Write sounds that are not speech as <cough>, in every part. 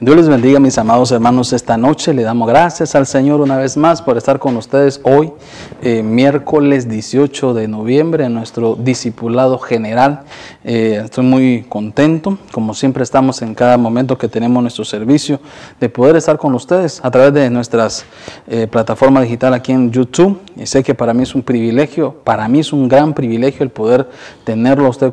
Dios les bendiga, mis amados hermanos, esta noche. Le damos gracias al Señor una vez más por estar con ustedes hoy, eh, miércoles 18 de noviembre, en nuestro discipulado general. Eh, estoy muy contento, como siempre estamos en cada momento que tenemos nuestro servicio, de poder estar con ustedes a través de nuestras eh, plataformas digitales aquí en YouTube. Y sé que para mí es un privilegio, para mí es un gran privilegio el poder tenerlo usted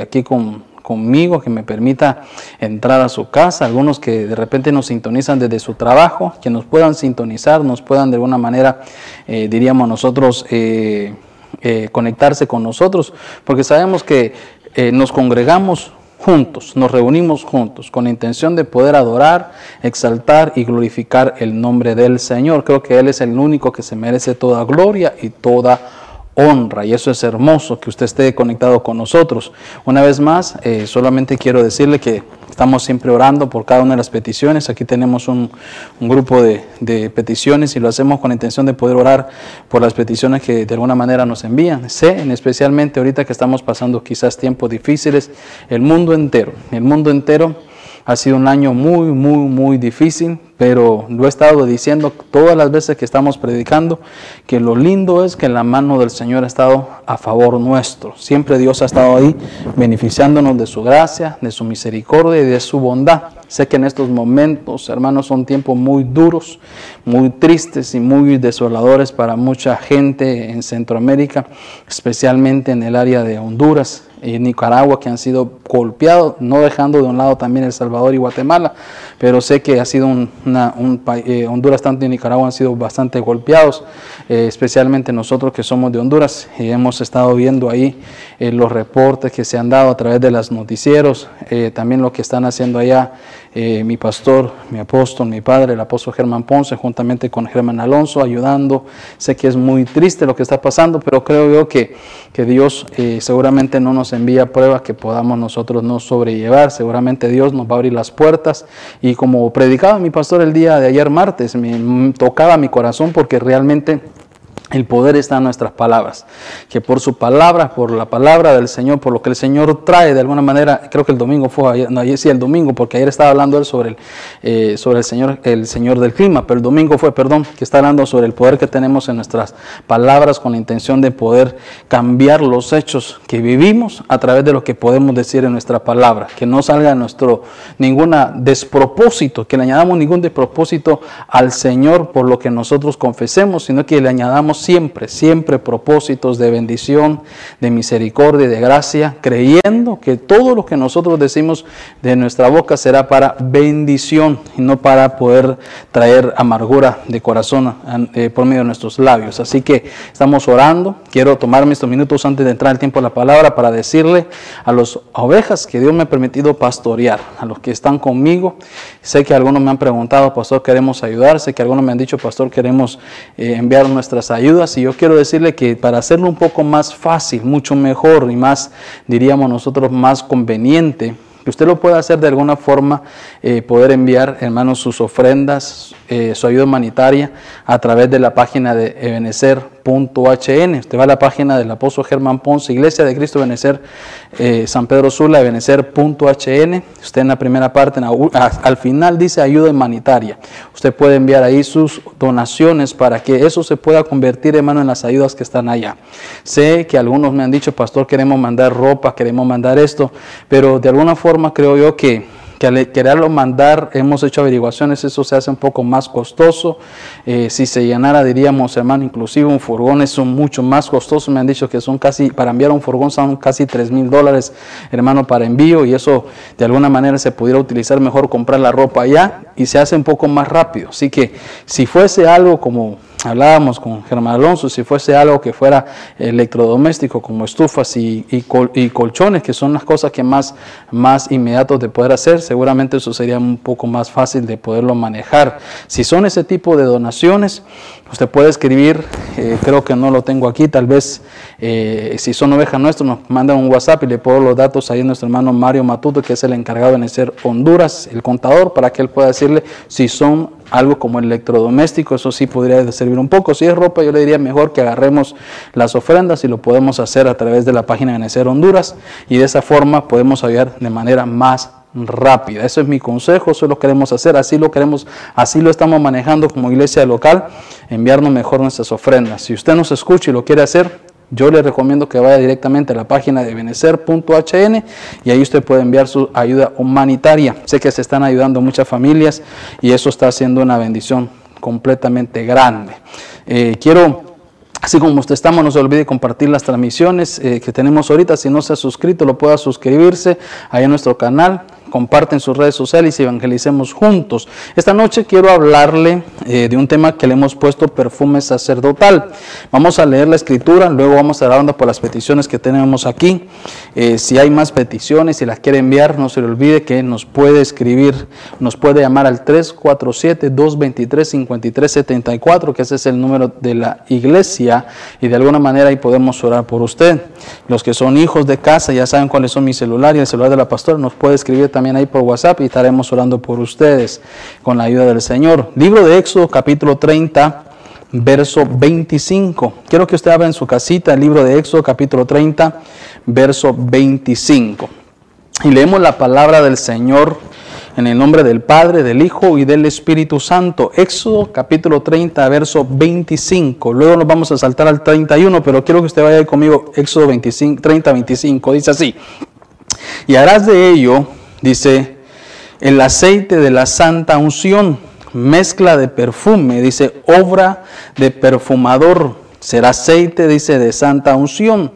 aquí con conmigo, que me permita entrar a su casa, algunos que de repente nos sintonizan desde su trabajo, que nos puedan sintonizar, nos puedan de alguna manera, eh, diríamos nosotros, eh, eh, conectarse con nosotros, porque sabemos que nos congregamos juntos, nos reunimos juntos con la intención de poder adorar, exaltar y glorificar el nombre del Señor. Creo que Él es el único que se merece toda gloria y toda honra y eso es hermoso que usted esté conectado con nosotros. Una vez más, eh, solamente quiero decirle que estamos siempre orando por cada una de las peticiones. Aquí tenemos un, grupo de, de, peticiones y lo hacemos con la intención de poder orar por las peticiones que de alguna manera nos envían. Sé, en especialmente ahorita que estamos pasando quizás tiempos difíciles, el mundo entero, el mundo entero ha sido un año muy, muy, muy difícil, pero lo he estado diciendo todas las veces que estamos predicando, que lo lindo es que la mano del Señor ha estado a favor nuestro. Siempre Dios ha estado ahí beneficiándonos de su gracia, de su misericordia y de su bondad. Sé que en estos momentos, hermanos, son tiempos muy duros, muy tristes y muy desoladores para mucha gente en Centroamérica, especialmente en el área de Honduras y Nicaragua que han sido golpeados, no dejando de un lado también El Salvador y Guatemala, pero sé que ha sido un, eh, Honduras tanto y Nicaragua han sido bastante golpeados, eh, especialmente nosotros que somos de Honduras y hemos estado viendo ahí eh, los reportes que se han dado a través de los noticieros, también lo que están haciendo allá mi pastor, mi apóstol, mi padre, el apóstol Germán Ponce, juntamente con Germán Alonso, ayudando. Sé que es muy triste lo que está pasando, pero creo yo que, que Dios seguramente no nos envía pruebas que podamos nosotros no sobrellevar. Seguramente Dios nos va a abrir las puertas. Y como predicaba mi pastor el día de ayer martes, me tocaba mi corazón porque realmente el poder está en nuestras palabras, que por su palabra, por la palabra del Señor, por lo que el Señor trae de alguna manera, creo que el domingo fue, ayer, no, ayer sí el domingo, porque ayer estaba hablando él sobre el, eh, sobre el Señor, el Señor del clima, pero el domingo fue, perdón, que está hablando sobre el poder que tenemos en nuestras palabras con la intención de poder cambiar los hechos que vivimos a través de lo que podemos decir en nuestra palabra, que no salga nuestro ninguna despropósito, que le añadamos ningún despropósito al Señor por lo que nosotros confesemos, sino que le añadamos siempre, siempre propósitos de bendición, de misericordia y de gracia, creyendo que todo lo que nosotros decimos de nuestra boca será para bendición y no para poder traer amargura de corazón eh, por medio de nuestros labios. Así que estamos orando. Quiero tomarme estos minutos antes de entrar el tiempo a la palabra para decirle a las ovejas que Dios me ha permitido pastorear, a los que están conmigo. Sé que algunos me han preguntado, pastor, queremos ayudar. Sé que algunos me han dicho, pastor, queremos eh, enviar nuestras ayudas y yo quiero decirle que para hacerlo un poco más fácil, mucho mejor y más, diríamos nosotros, más conveniente, que usted lo pueda hacer de alguna forma, eh, poder enviar, hermanos, sus ofrendas, eh, su ayuda humanitaria a través de la página de Usted va a la página del apóstol Germán Ponce, Iglesia de Cristo Benecer, eh, San Pedro Sula, ebenecer.hn. Usted en la primera parte, al final dice ayuda humanitaria. Usted puede enviar ahí sus donaciones para que eso se pueda convertir, hermano, en las ayudas que están allá. Sé que algunos me han dicho, pastor, queremos mandar ropa, queremos mandar esto, pero de alguna forma creo yo que, que al quererlo mandar, hemos hecho averiguaciones, eso se hace un poco más costoso. Eh, si se llenara, diríamos, hermano, inclusive un furgón es mucho más costoso. Me han dicho que son casi, para enviar un furgón son casi 3 mil dólares, hermano, para envío. Y eso de alguna manera se pudiera utilizar mejor comprar la ropa allá y se hace un poco más rápido. Así que si fuese algo como hablábamos con Germán Alonso, si fuese algo que fuera electrodoméstico como estufas y, y, colchones, que son las cosas que más, más inmediatos de poder hacer, seguramente eso sería un poco más fácil de poderlo manejar. Si son ese tipo de donaciones, usted puede escribir, eh, creo que no lo tengo aquí, tal vez eh, si son ovejas nuestras nos mandan un WhatsApp y le pongo los datos ahí a nuestro hermano Mario Matuto, que es el encargado de ser Honduras, el contador, para que él pueda decirle si son algo como electrodoméstico, eso sí podría servir un poco. Si es ropa, yo le diría mejor que agarremos las ofrendas y lo podemos hacer a través de la página de Necer Honduras y de esa forma podemos ayudar de manera más rápida. Eso es mi consejo, eso lo queremos hacer, así lo queremos, así lo estamos manejando como iglesia local, enviarnos mejor nuestras ofrendas. Si usted nos escucha y lo quiere hacer, yo le recomiendo que vaya directamente a la página de benecer.hn y ahí usted puede enviar su ayuda humanitaria. Sé que se están ayudando muchas familias y eso está haciendo una bendición completamente grande. Eh, quiero Así como usted estamos, no se olvide compartir las transmisiones eh, que tenemos ahorita. Si no se ha suscrito, lo pueda suscribirse ahí en nuestro canal comparten sus redes sociales y evangelicemos juntos. Esta noche quiero hablarle eh, de un tema que le hemos puesto perfume sacerdotal. Vamos a leer la escritura, luego vamos a estar hablando por las peticiones que tenemos aquí. Eh, si hay más peticiones, si las quiere enviar, no se le olvide que nos puede escribir, nos puede llamar al 347-223-5374, que ese es el número de la iglesia, y de alguna manera ahí podemos orar por usted. Los que son hijos de casa ya saben cuáles son mi celular y el celular de la pastora, nos puede escribir también ahí por WhatsApp y estaremos orando por ustedes con la ayuda del Señor. Libro de Éxodo capítulo 30, verso 25. Quiero que usted abra en su casita el libro de Éxodo capítulo 30, verso 25. Y leemos la palabra del Señor en el nombre del Padre, del Hijo y del Espíritu Santo. Éxodo capítulo 30, verso 25. Luego nos vamos a saltar al 31, pero quiero que usted vaya conmigo. Éxodo 25, 30, 25. Dice así. Y harás de ello Dice, el aceite de la santa unción, mezcla de perfume, dice, obra de perfumador, será aceite, dice, de santa unción.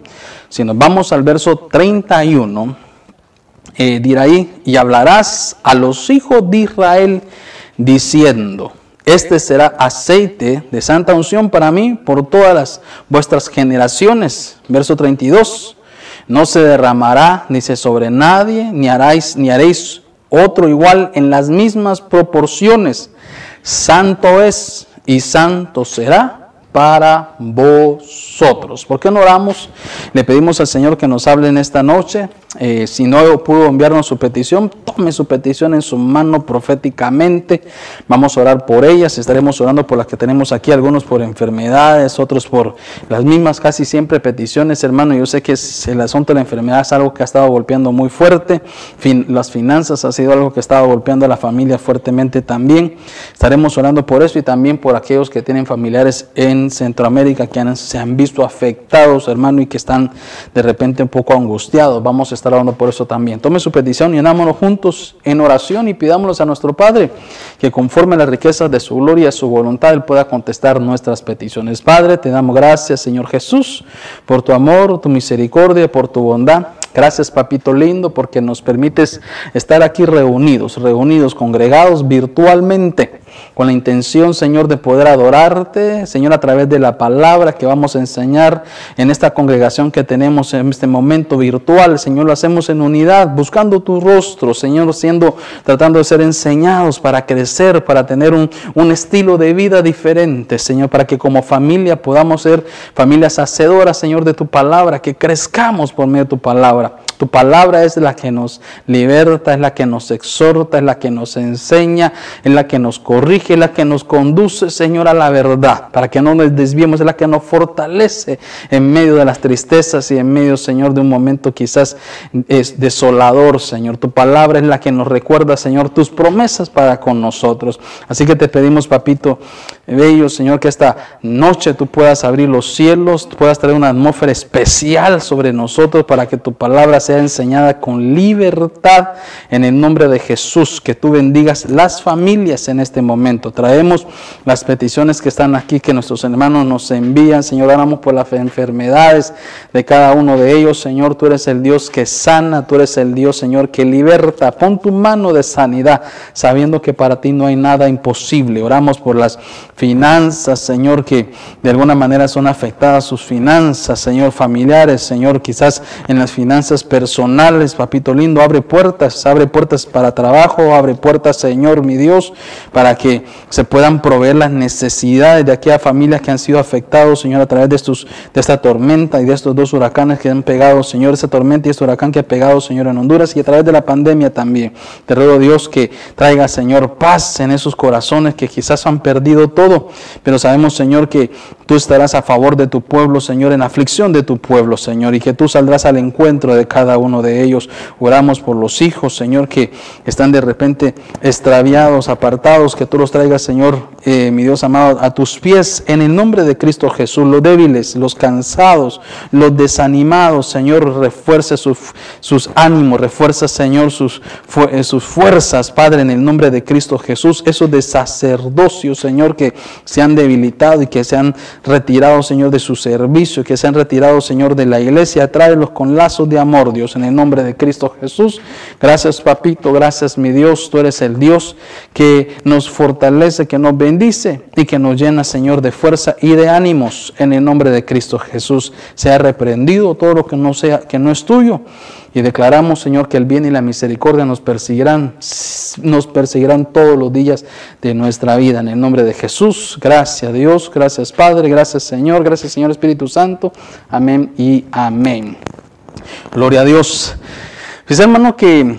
Si nos vamos al verso 31, eh, dirá ahí, y hablarás a los hijos de Israel diciendo, este será aceite de santa unción para mí por todas las vuestras generaciones. Verso 32 no se derramará, ni se sobre nadie, ni haréis, ni haréis otro igual en las mismas proporciones. Santo es y santo será para vosotros. ¿Por qué no oramos? Le pedimos al Señor que nos hable en esta noche eh, si no pudo enviarnos su petición, tome su petición en su mano proféticamente. Vamos a orar por ellas. Estaremos orando por las que tenemos aquí, algunos por enfermedades, otros por las mismas, casi siempre peticiones, hermano. Yo sé que el asunto de la enfermedad es algo que ha estado golpeando muy fuerte. las finanzas ha sido algo que ha estado golpeando a la familia fuertemente también. Estaremos orando por eso y también por aquellos que tienen familiares en Centroamérica que se han visto afectados, hermano, y que están de repente un poco angustiados. Vamos a estar orando por eso también. Tome su petición y unámonos juntos en oración y pidámonos a nuestro Padre que conforme a las riquezas de su gloria, su voluntad, Él pueda contestar nuestras peticiones. Padre, te damos gracias, Señor Jesús, por tu amor, tu misericordia, por tu bondad. Gracias, papito lindo, porque nos permites estar aquí reunidos, reunidos, congregados virtualmente con la intención, Señor, de poder adorarte, Señor, a través de la palabra que vamos a enseñar en esta congregación que tenemos en este momento virtual. Señor, lo hacemos en unidad, buscando tu rostro, Señor, siendo, tratando de ser enseñados para crecer, para tener un, un estilo de vida diferente, Señor, para que como familia podamos ser familias hacedoras, Señor, de tu palabra, que crezcamos por medio de tu palabra. Tu palabra es la que nos liberta, es la que nos exhorta, es la que nos enseña, es la que nos corrige, es la que nos conduce, Señor, a la verdad, para que no nos desviemos, es la que nos fortalece en medio de las tristezas y en medio, Señor, de un momento quizás es desolador, Señor. Tu palabra es la que nos recuerda, Señor, tus promesas para con nosotros. Así que te pedimos, papito, bello, Señor, que esta noche tú puedas abrir los cielos, puedas traer una atmósfera especial sobre nosotros para que tu palabra enseñada con libertad en el nombre de Jesús, que tú bendigas las familias en este momento. Traemos las peticiones que están aquí, que nuestros hermanos nos envían, Señor, oramos por las enfermedades de cada uno de ellos, Señor, tú eres el Dios que sana, tú eres el Dios, Señor, que liberta. Pon tu mano de sanidad, sabiendo que para ti no hay nada imposible. Oramos por las finanzas, Señor, que de alguna manera son afectadas sus finanzas, Señor, familiares, Señor, quizás en las finanzas personales, papito lindo, abre puertas, abre puertas para trabajo, abre puertas, Señor, mi Dios, para que se puedan proveer las necesidades de aquellas familias que han sido afectados, Señor, a través de, estos, de esta tormenta y de estos dos huracanes que han pegado, Señor, esa tormenta y este huracán que ha pegado, Señor, en Honduras y a través de la pandemia también. Te ruego, Dios, que traiga, Señor, paz en esos corazones que quizás han perdido todo pero sabemos, Señor, que tú estarás a favor de tu pueblo, Señor, en aflicción de tu pueblo, Señor, y que tú saldrás al encuentro de cada cada uno de ellos. Oramos por los hijos, Señor, que están de repente extraviados, apartados, que tú los traigas, Señor, eh, mi Dios amado, a tus pies en el nombre de Cristo Jesús. Los débiles, los cansados, los desanimados, Señor, refuerce sus, ánimos, refuerza, Señor, sus, eh, sus fuerzas, Padre, en el nombre de Cristo Jesús. Esos de sacerdocio, Señor, que se han debilitado y que se han retirado, Señor, de su servicio, que se han retirado, Señor, de la iglesia. Tráelos con lazos de amor, Dios, en el nombre de Cristo Jesús. Gracias, papito, gracias, mi Dios. Tú eres el Dios que nos fortalece, que nos bendice y que nos llena, Señor, de fuerza y de ánimos en el nombre de Cristo Jesús. Sea reprendido todo lo que no sea, que no es tuyo. Y declaramos, Señor, que el bien y la misericordia nos perseguirán, nos perseguirán todos los días de nuestra vida. En el nombre de Jesús, gracias Dios, gracias Padre, gracias Señor, gracias Señor Espíritu Santo. Amén y amén. Gloria a Dios. Pues hermano que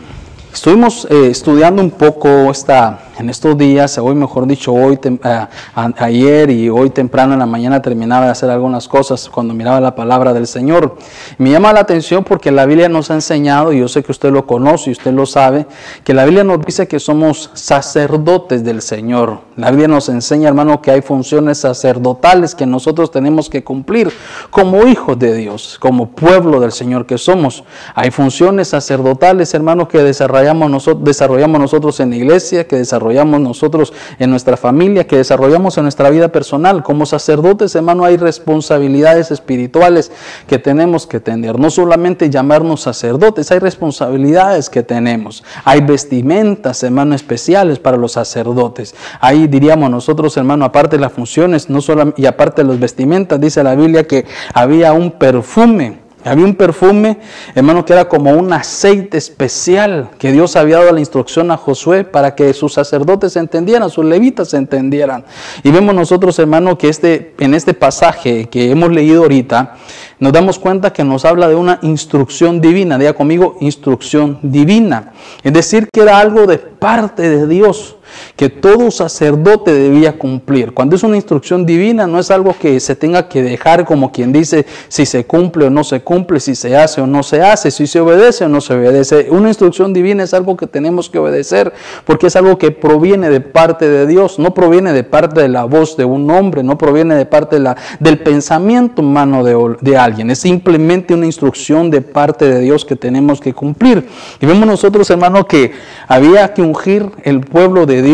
estuvimos eh, estudiando un poco esta en estos días, hoy mejor dicho, hoy eh, ayer y hoy temprano en la mañana terminaba de hacer algunas cosas cuando miraba la palabra del Señor. Me llama la atención porque la Biblia nos ha enseñado, y yo sé que usted lo conoce y usted lo sabe, que la Biblia nos dice que somos sacerdotes del Señor. La Biblia nos enseña, hermano, que hay funciones sacerdotales que nosotros tenemos que cumplir como hijos de Dios, como pueblo del Señor que somos. Hay funciones sacerdotales, hermano, que desarrollamos desarrollamos nosotros en la iglesia, que desarrollamos nosotros en nuestra familia, que desarrollamos en nuestra vida personal. Como sacerdotes, hermano, hay responsabilidades espirituales que tenemos que tener. No solamente llamarnos sacerdotes, hay responsabilidades que tenemos. Hay vestimentas, hermano, especiales para los sacerdotes. Ahí diríamos nosotros, hermano, aparte de las funciones, no solo, y aparte de las vestimentas, dice la Biblia que había un perfume había un perfume, hermano, que era como un aceite especial que Dios había dado la instrucción a Josué para que sus sacerdotes entendieran, sus levitas entendieran. Y vemos nosotros, hermano, que este, en este pasaje que hemos leído ahorita, nos damos cuenta que nos habla de una instrucción divina. Diga conmigo, instrucción divina. Es decir, que era algo de parte de Dios que todo sacerdote debía cumplir. Cuando es una instrucción divina, no es algo que se tenga que dejar como quien dice si se cumple o no se cumple, si se hace o no se hace, si se obedece o no se obedece. Una instrucción divina es algo que tenemos que obedecer porque es algo que proviene de parte de Dios, no proviene de parte de la voz de un hombre, no proviene de parte de la, del pensamiento humano de, de alguien. Es simplemente una instrucción de parte de Dios que tenemos que cumplir. Y vemos nosotros, hermano, que había que ungir el pueblo de Dios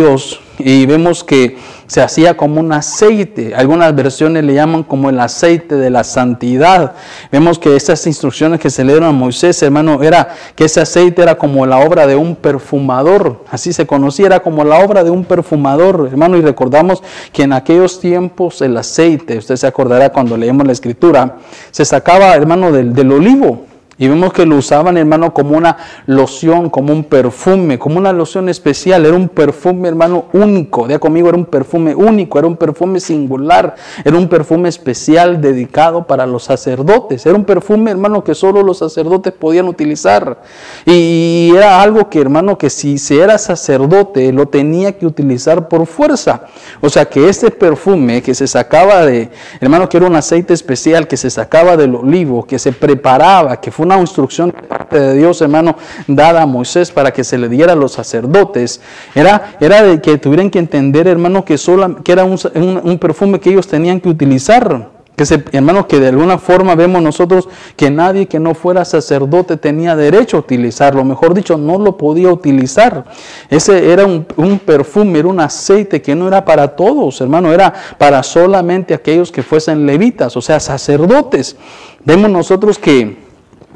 y vemos que se hacía como un aceite. Algunas versiones le llaman como el aceite de la santidad. Vemos que esas instrucciones que se le dieron a Moisés, hermano, era que ese aceite era como la obra de un perfumador. Así se conocía, era como la obra de un perfumador, hermano. Y recordamos que en aquellos tiempos el aceite, usted se acordará cuando leemos la escritura, se sacaba, hermano, del olivo. Y vemos que lo usaban, hermano, como una loción, como un perfume, como una loción especial. Era un perfume, hermano, único. De conmigo, era un perfume único, era un perfume singular, era un perfume especial dedicado para los sacerdotes. Era un perfume, hermano, que solo los sacerdotes podían utilizar. Y era algo que, hermano, que si se era sacerdote, lo tenía que utilizar por fuerza. O sea, que este perfume que se sacaba de, hermano, que era un aceite especial, que se sacaba del olivo, que se preparaba, que fue una instrucción de parte de Dios, hermano, dada a Moisés para que se le diera a los sacerdotes. Era, era de que tuvieran que entender, hermano, que, solo, que era un, un perfume que ellos tenían que utilizar. Que se, hermano, que de alguna forma vemos nosotros que nadie que no fuera sacerdote tenía derecho a utilizarlo, mejor dicho, no lo podía utilizar. Ese era un, un, perfume, era un aceite que no era para todos, hermano, era para solamente aquellos que fuesen levitas, o sea, sacerdotes. Vemos nosotros que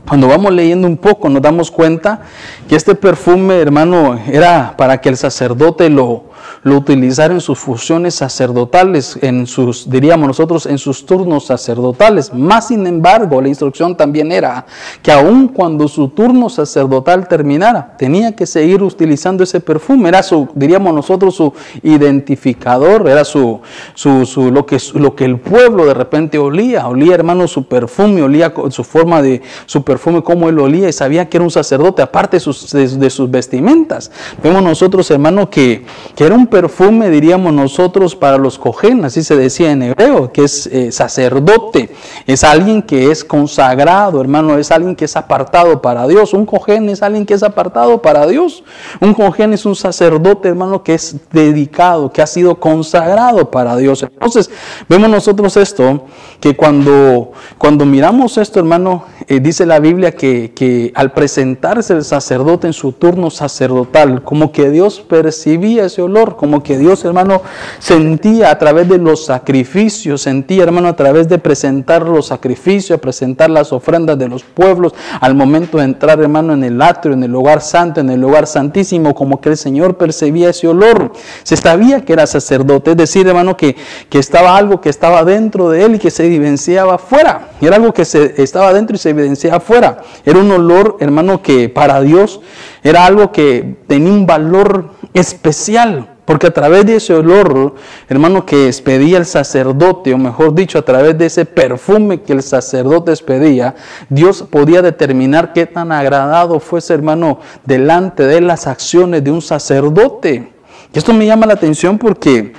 cuando vamos leyendo un poco nos damos cuenta que este perfume, hermano, era para que el sacerdote lo, lo utilizara en sus funciones sacerdotales, en sus, diríamos nosotros, en sus turnos sacerdotales. Más sin embargo, la instrucción también era que aun cuando su turno sacerdotal terminara, tenía que seguir utilizando ese perfume. Era su, diríamos nosotros, su identificador, era su, su, lo, que, lo que el pueblo de repente olía. Olía, hermano, su perfume, olía su forma de su perfume, cómo él olía y sabía que era un sacerdote, aparte de sus, de, sus vestimentas. Vemos nosotros, hermano, que, que era un perfume, diríamos nosotros, para los cojen, así se decía en hebreo, que es eh, sacerdote, es alguien que es consagrado, hermano, es alguien que es apartado para Dios. Un cojen es alguien que es apartado para Dios. Un cojen es un sacerdote, hermano, que es dedicado, que ha sido consagrado para Dios. Entonces, vemos nosotros esto, que cuando, cuando miramos esto, hermano, eh, dice la Biblia que, que al presentarse el sacerdote en su turno sacerdotal, como que Dios percibía ese olor, como que Dios, hermano, sentía a través de los sacrificios, sentía, hermano, a través de presentar los sacrificios, presentar las ofrendas de los pueblos, al momento de entrar, hermano, en el atrio, en el lugar santo, en el lugar santísimo, como que el Señor percibía ese olor. Se sabía que era sacerdote, es decir, hermano, que, que estaba algo que estaba dentro de él y que se evidenciaba afuera. Era algo que se, estaba dentro y se evidenciaba afuera. Era un olor, hermano, que para Dios era algo que tenía un valor especial, porque a través de ese olor, hermano, que expedía el sacerdote, o mejor dicho, a través de ese perfume que el sacerdote expedía, Dios podía determinar qué tan agradado fuese, hermano, delante de las acciones de un sacerdote. Y esto me llama la atención porque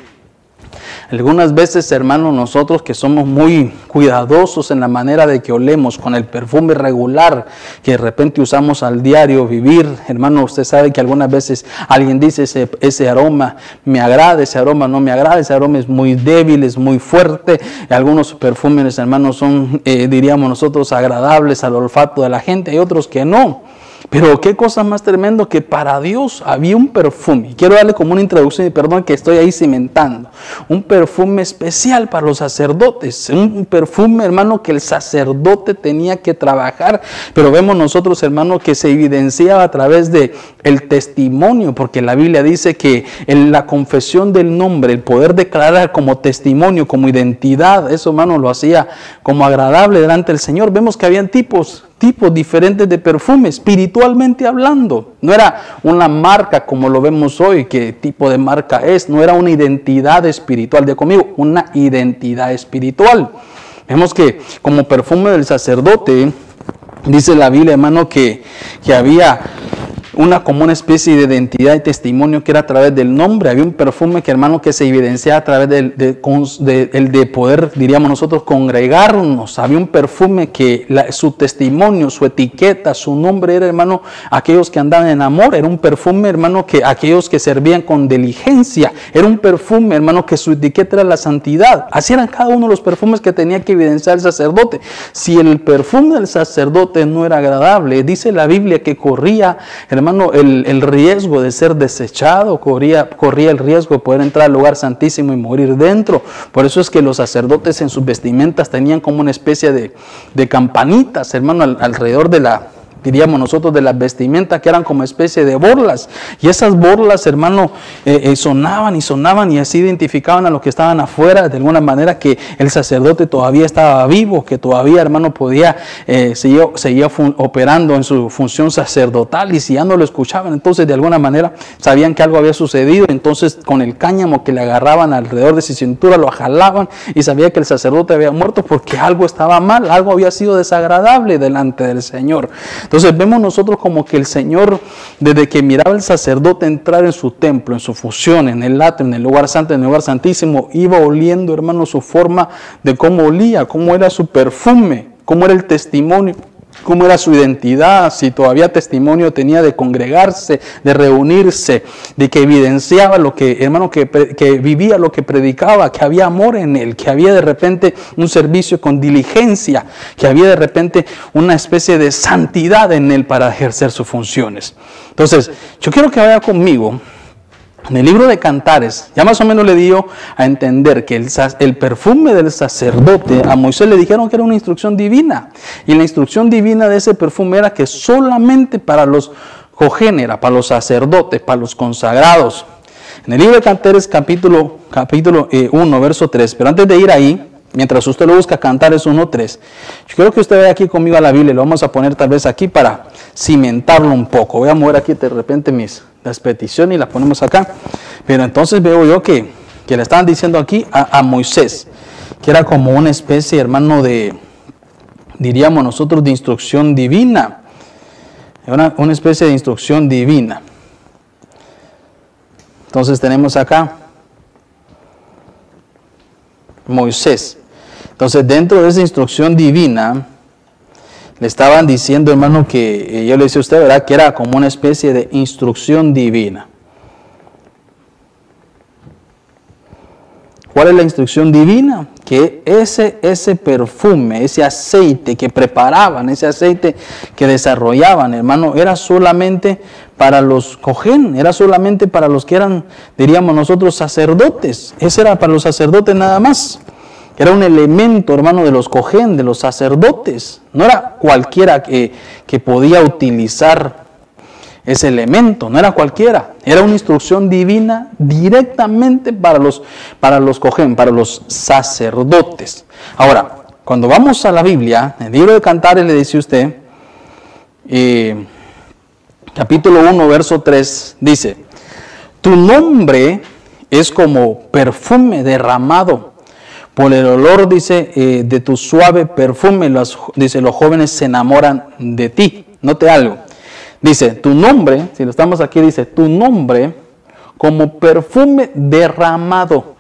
algunas veces, hermanos, nosotros que somos muy cuidadosos en la manera de que olemos con el perfume regular que de repente usamos al diario vivir, hermano, usted sabe que algunas veces alguien dice ese, ese aroma me agrada, ese aroma no me agrada, ese aroma es muy débil, es muy fuerte. Algunos perfumes, hermanos, son, eh, diríamos nosotros, agradables al olfato de la gente, hay otros que no. Pero qué cosa más tremendo que para Dios había un perfume. Quiero darle como una introducción y perdón que estoy ahí cimentando. Un perfume especial para los sacerdotes. Un perfume, hermano, que el sacerdote tenía que trabajar. Pero vemos nosotros, hermano, que se evidenciaba a través de el testimonio, porque la Biblia dice que en la confesión del nombre, el poder declarar como testimonio, como identidad, eso, hermano, lo hacía como agradable delante del Señor. Vemos que habían tipos tipos diferentes de perfume, espiritualmente hablando. No era una marca como lo vemos hoy, qué tipo de marca es, no era una identidad espiritual, de conmigo, una identidad espiritual. Vemos que como perfume del sacerdote, dice la Biblia, hermano, que, que había una como una especie de identidad y testimonio que era a través del nombre. Había un perfume que hermano que se evidenciaba a través del de, poder, diríamos nosotros, congregarnos. Había un perfume que su testimonio, su etiqueta, su nombre era hermano aquellos que andaban en amor. Era un perfume hermano que aquellos que servían con diligencia. Era un perfume hermano que su etiqueta era la santidad. Así eran cada uno de los perfumes que tenía que evidenciar el sacerdote. Si el perfume del sacerdote no era agradable, dice la Biblia que corría hermano el, riesgo de ser desechado, corría, corría el riesgo de poder entrar al lugar santísimo y morir dentro. Por eso es que los sacerdotes en sus vestimentas tenían como una especie de, de campanitas, hermano, alrededor de la, diríamos nosotros, de las vestimentas que eran como especie de borlas. Y esas borlas, hermano, eh, eh, sonaban y sonaban y así identificaban a los que estaban afuera, de alguna manera que el sacerdote todavía estaba vivo, que todavía, hermano, podía, eh, seguía, operando en su función sacerdotal y si ya no lo escuchaban, entonces de alguna manera sabían que algo había sucedido, entonces con el cáñamo que le agarraban alrededor de su cintura lo jalaban y sabía que el sacerdote había muerto porque algo estaba mal, algo había sido desagradable delante del Señor. Entonces vemos nosotros como que el Señor, desde que miraba al sacerdote entrar en su templo, en su función, en el atrio, en el lugar santo, en el lugar santísimo, iba oliendo, hermano, su forma de cómo olía, cómo era su perfume, cómo era el testimonio cómo era su identidad, si todavía testimonio tenía de congregarse, de reunirse, de que evidenciaba lo que, hermano, que, que, vivía lo que predicaba, que había amor en él, que había de repente un servicio con diligencia, que había de repente una especie de santidad en él para ejercer sus funciones. Entonces, yo quiero que vaya conmigo en el libro de Cantares, ya más o menos le dio a entender que el, perfume del sacerdote a Moisés le dijeron que era una instrucción divina. Y la instrucción divina de ese perfume era que solamente para los cogénera, para los sacerdotes, para los consagrados. En el libro de Cantares, capítulo, capítulo 1, eh, verso 3. Pero antes de ir ahí, mientras usted lo busca, Cantares 1, 3. Yo quiero que usted vaya aquí conmigo a la Biblia. Lo vamos a poner tal vez aquí para cimentarlo un poco. Voy a mover aquí de repente mis las peticiones y las ponemos acá. Pero entonces veo yo que, que le estaban diciendo aquí a, Moisés, que era como una especie, hermano, de, diríamos nosotros, de instrucción divina. Una, una especie de instrucción divina. Entonces tenemos acá Moisés. Entonces dentro de esa instrucción divina, le estaban diciendo, hermano, que eh, yo le decía a usted, ¿verdad? Que era como una especie de instrucción divina. ¿Cuál es la instrucción divina? Que ese, ese perfume, ese aceite que preparaban, ese aceite que desarrollaban, hermano, era solamente para los cojén, era solamente para los que eran, diríamos nosotros, sacerdotes. Ese era para los sacerdotes nada más. Era un elemento, hermano, de los cojén, de los sacerdotes. No era cualquiera que, que podía utilizar ese elemento, no era cualquiera, era una instrucción divina directamente para los, para los cogen, para los sacerdotes. Ahora, cuando vamos a la Biblia, en el libro de Cantares le dice usted, eh, capítulo 1, verso 3, dice, tu nombre es como perfume derramado. Por el olor, dice, eh, de tu suave perfume, dice, los jóvenes se enamoran de ti. Note algo. Dice, tu nombre, si lo estamos aquí, dice, tu nombre como perfume derramado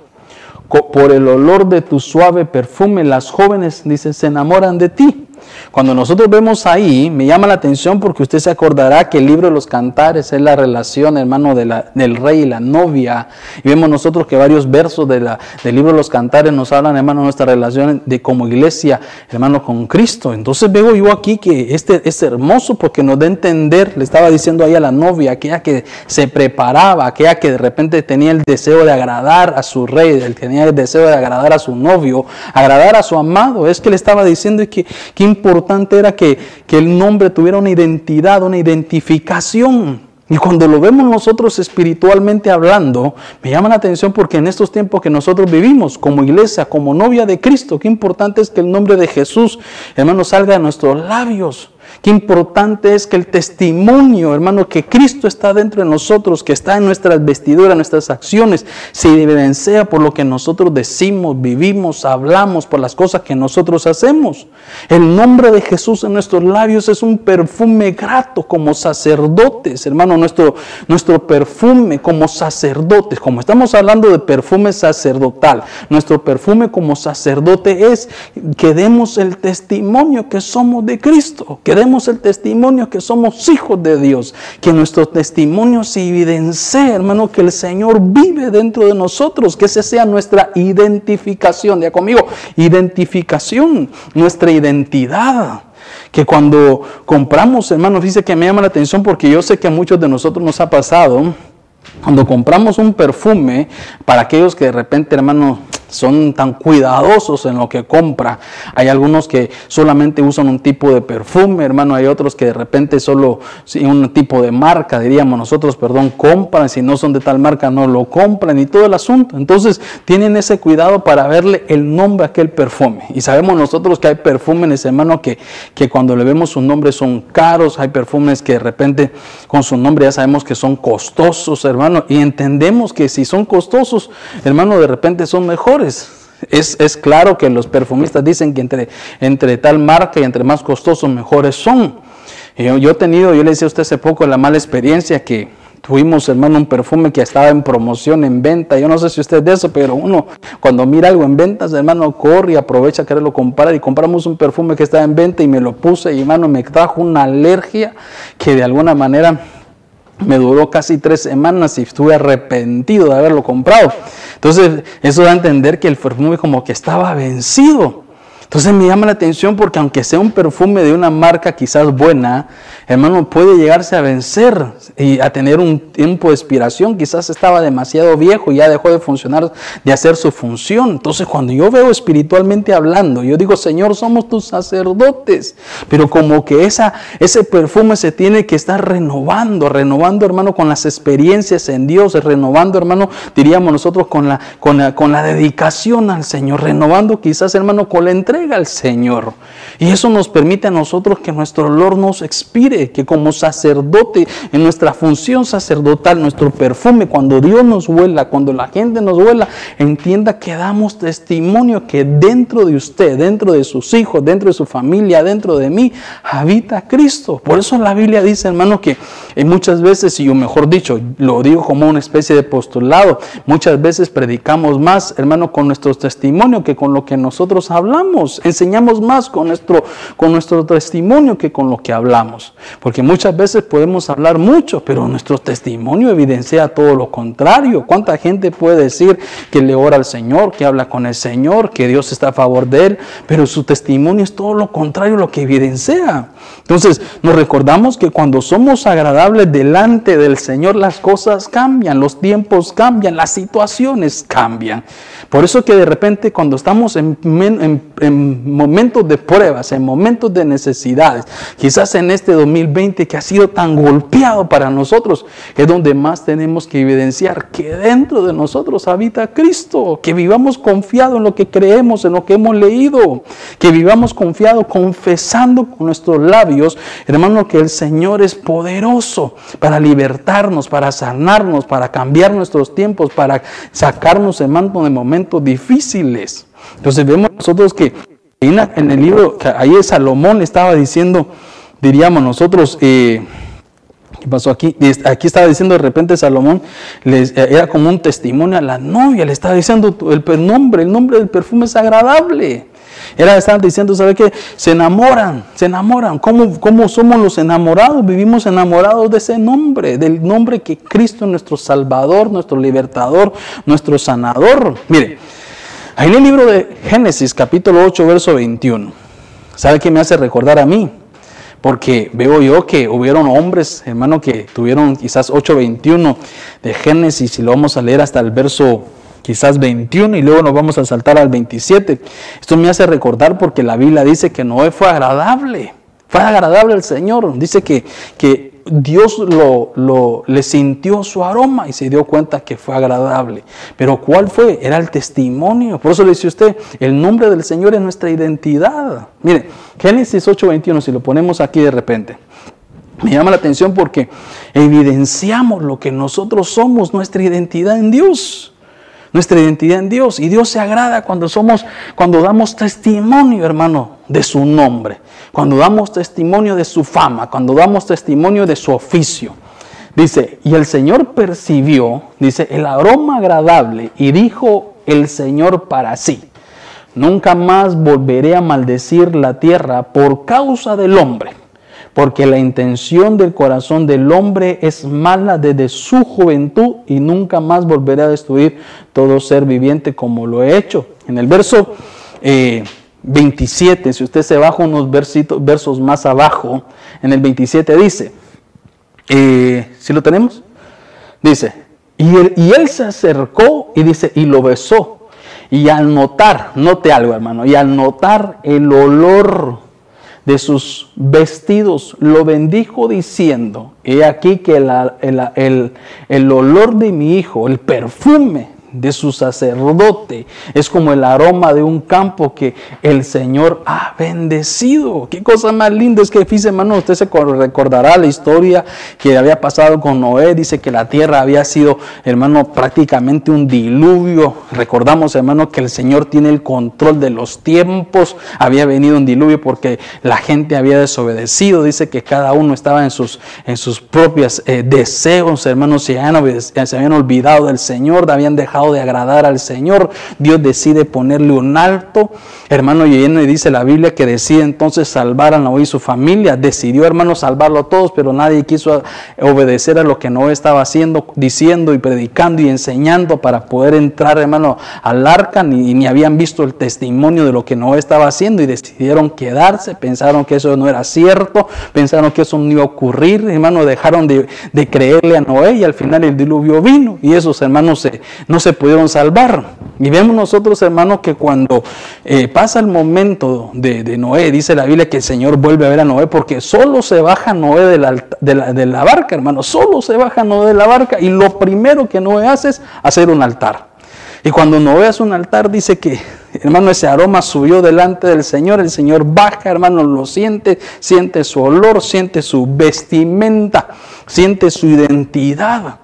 por el olor de tu suave perfume, las jóvenes, dice, se enamoran de ti. Cuando nosotros vemos ahí, me llama la atención porque usted se acordará que el libro de los cantares es la relación, hermano, del rey y la novia. Y vemos nosotros que varios versos del libro de los cantares nos hablan, hermano, de nuestra relación de como iglesia, hermano, con Cristo. Entonces veo yo aquí que este es hermoso porque nos da a entender, le estaba diciendo ahí a la novia, aquella que se preparaba, aquella que de repente tenía el deseo de agradar a su rey, tenía el deseo de agradar a su novio, agradar a su amado. Es que le estaba diciendo que, que importante era que, que el nombre tuviera una identidad, una identificación. Y cuando lo vemos nosotros espiritualmente hablando, me llama la atención porque en estos tiempos que nosotros vivimos como iglesia, como novia de Cristo, qué importante es que el nombre de Jesús, hermano, salga de nuestros labios. Qué importante es que el testimonio, hermano, que Cristo está dentro de nosotros, que está en nuestras vestiduras, nuestras acciones, se evidencia por lo que nosotros decimos, vivimos, hablamos, por las cosas que nosotros hacemos. El nombre de Jesús en nuestros labios es un perfume grato como sacerdotes, hermano, nuestro, nuestro perfume como sacerdotes, como estamos hablando de perfume sacerdotal, nuestro perfume como sacerdote es que demos el testimonio que somos de Cristo, demos el testimonio que somos hijos de Dios, que nuestro testimonio se evidencie, hermano, que el Señor vive dentro de nosotros, que esa sea nuestra identificación, ya conmigo, identificación, nuestra identidad. Que cuando compramos, hermano, dice que me llama la atención porque yo sé que a muchos de nosotros nos ha pasado, cuando compramos un perfume, para aquellos que de repente, hermano, son tan cuidadosos en lo que compra. Hay algunos que solamente usan un tipo de perfume, hermano, hay otros que de repente solo un tipo de marca, diríamos nosotros, perdón, compran, si no son de tal marca no lo compran y todo el asunto. Entonces tienen ese cuidado para verle el nombre a aquel perfume. Y sabemos nosotros que hay perfumes, hermano, que, que cuando le vemos su nombre son caros, hay perfumes que de repente con su nombre ya sabemos que son costosos, hermano, y entendemos que si son costosos, hermano, de repente son mejores es, claro que los perfumistas dicen que entre, entre tal marca y entre más costosos, mejores son. Yo, yo, he tenido, yo le decía a usted hace poco la mala experiencia que tuvimos, hermano, un perfume que estaba en promoción, en venta. Yo no sé si usted es de eso, pero uno cuando mira algo en ventas, hermano, corre y aprovecha a quererlo comprar. Y compramos un perfume que estaba en venta y me lo puse y, hermano, me trajo una alergia que de alguna manera me duró casi tres semanas y estuve arrepentido de haberlo comprado. Entonces, eso da a entender que el perfume como que estaba vencido. Entonces me llama la atención porque aunque sea un perfume de una marca quizás buena, hermano, puede llegarse a vencer y a tener un tiempo de expiración. Quizás estaba demasiado viejo y ya dejó de funcionar, de hacer su función. Entonces cuando yo veo espiritualmente hablando, yo digo, Señor, somos tus sacerdotes. Pero como que esa, ese perfume se tiene que estar renovando, renovando, hermano, con las experiencias en Dios, renovando, hermano, diríamos nosotros, con la, con la, con la dedicación al Señor, renovando quizás, hermano, con la entrega al Señor. Y eso nos permite a nosotros que nuestro olor no se expire, que como sacerdote, en nuestra función sacerdotal, nuestro perfume, cuando Dios nos huela, cuando la gente nos huela, entienda que damos testimonio que dentro de usted, dentro de sus hijos, dentro de su familia, dentro de mí, habita Cristo. Por eso la Biblia dice, hermano, que eh, muchas veces, y yo mejor dicho, lo digo como una especie de postulado, muchas veces predicamos más, hermano, con nuestro testimonio que con lo que nosotros hablamos. Enseñamos más con nuestro con nuestro testimonio que con lo que hablamos. Porque muchas veces podemos hablar mucho, pero nuestro testimonio evidencia todo lo contrario. ¿Cuánta gente puede decir que le ora al Señor, que habla con el Señor, que Dios está a favor de él, pero su testimonio es todo lo contrario lo que evidencia? Entonces, nos recordamos que cuando somos agradables delante del Señor, las cosas cambian, los tiempos cambian, las situaciones cambian. Por eso que de repente cuando estamos en, momentos de pruebas, en momentos de necesidades, quizás en este 2020 que ha sido tan golpeado para nosotros, es donde más tenemos que evidenciar que dentro de nosotros habita Cristo, que vivamos confiado en lo que creemos, en lo que hemos leído, que vivamos confiado confesando con nuestros labios, hermano, que el Señor es poderoso para libertarnos, para sanarnos, para cambiar nuestros tiempos, para sacarnos el manto de momentos difíciles. Entonces vemos nosotros que en el libro, ahí Salomón estaba diciendo, diríamos nosotros, eh, ¿qué pasó aquí? Aquí estaba diciendo de repente Salomón, eh, era como un testimonio a la novia, le estaba diciendo el nombre, el nombre del perfume es agradable. Era estar diciendo, ¿sabe qué? Se enamoran, se enamoran. ¿Cómo, ¿Cómo somos los enamorados? Vivimos enamorados de ese nombre, del nombre que Cristo es nuestro Salvador, nuestro libertador, nuestro sanador. Mire, ahí en el libro de Génesis, capítulo 8, verso 21. ¿Sabe qué me hace recordar a mí? Porque veo yo que hubieron hombres, hermano, que tuvieron quizás 8.21 de Génesis y lo vamos a leer hasta el verso quizás 21 y luego nos vamos a saltar al 27. Esto me hace recordar porque la Biblia dice que Noé fue agradable, fue agradable al Señor. Dice que, que Dios lo, lo, le sintió su aroma y se dio cuenta que fue agradable. Pero ¿cuál fue? Era el testimonio. Por eso le dice usted, el nombre del Señor es nuestra identidad. Mire, Génesis 8:21, si lo ponemos aquí de repente. Me llama la atención porque evidenciamos lo que nosotros somos, nuestra identidad en Dios nuestra identidad en Dios. Y Dios se agrada cuando somos, cuando damos testimonio, hermano, de su nombre, cuando damos testimonio de su fama, cuando damos testimonio de su oficio. Dice, y el Señor percibió, dice, el aroma agradable y dijo el Señor para sí, nunca más volveré a maldecir la tierra por causa del hombre porque la intención del corazón del hombre es mala desde su juventud y nunca más volverá a destruir todo ser viviente como lo he hecho. En el verso 27, eh, si usted se baja unos versos más abajo, en el 27 dice, eh, ¿si lo tenemos? Dice, y él, y él se acercó y dice, y lo besó. Y al notar, note algo hermano, y al notar el olor de sus vestidos, lo bendijo diciendo, he aquí que el, el olor de mi hijo, el perfume de su sacerdote. Es como el aroma de un campo que el Señor ha bendecido. Qué cosa más linda es que, fíjese hermano, usted se recordará la historia que había pasado con Noé. Dice que la tierra había sido, hermano, prácticamente un diluvio. Recordamos, hermano, que el Señor tiene el control de los tiempos. Había venido un diluvio porque la gente había desobedecido. Dice que cada uno estaba en sus, en sus propios eh, deseos, hermanos, se se habían olvidado del Señor, habían dejado de agradar al Señor, Dios decide ponerle un alto. Hermano, y dice la Biblia que decide entonces salvar a Noé y su familia. Decidió, hermano, salvarlo a todos, pero nadie quiso obedecer a lo que Noé estaba haciendo, diciendo y predicando y enseñando para poder entrar, hermano, al arca, ni, ni habían visto el testimonio de lo que Noé estaba haciendo y decidieron quedarse, pensaron que eso no era cierto, pensaron que eso no iba a ocurrir, hermano, dejaron de, creerle a Noé y al final el diluvio vino y esos hermanos no se pudieron salvar. Y vemos nosotros, hermanos, que cuando eh, pasa el momento de, Noé, dice la Biblia que el Señor vuelve a ver a Noé, porque solo se baja Noé de la, de la barca, hermano, solo se baja Noé de la barca, y lo primero que Noé hace es hacer un altar. Y cuando Noé hace un altar, dice que Hermano, ese aroma subió delante del Señor. El Señor baja, hermano, lo siente, siente su olor, siente su vestimenta, siente su identidad.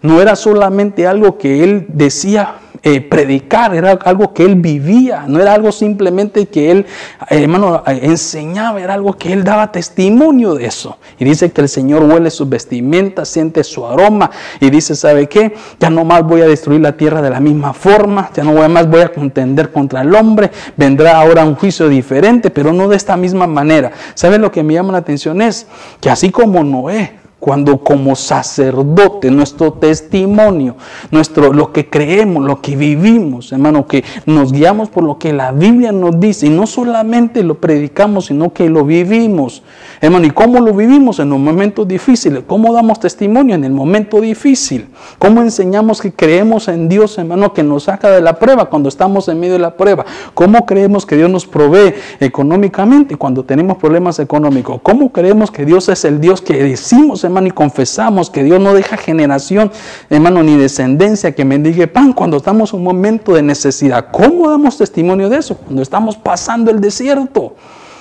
No era solamente algo que él decía eh, predicar, era algo que él vivía, no era algo simplemente que él, eh, hermano, eh, enseñaba, era algo que él daba testimonio de eso. Y dice que el Señor huele sus vestimentas, siente su aroma y dice, ¿sabe qué? Ya no más voy a destruir la tierra de la misma forma, ya no más voy a contender contra el hombre, vendrá ahora un juicio diferente, pero no de esta misma manera. ¿Sabe lo que me llama la atención? Es que así como Noé, cuando como sacerdote nuestro testimonio, nuestro lo que creemos, lo que vivimos, hermano, que nos guiamos por lo que la Biblia nos dice y no solamente lo predicamos, sino que lo vivimos. Hermano, ¿y cómo lo vivimos en los momentos difíciles? ¿Cómo damos testimonio en el momento difícil? ¿Cómo enseñamos que creemos en Dios, hermano, que nos saca de la prueba cuando estamos en medio de la prueba? ¿Cómo creemos que Dios nos provee económicamente cuando tenemos problemas económicos? ¿Cómo creemos que Dios es el Dios que decimos, hermano, y confesamos que Dios no deja generación, hermano, ni descendencia que mendigue pan cuando estamos en un momento de necesidad. ¿Cómo damos testimonio de eso? Cuando estamos pasando el desierto.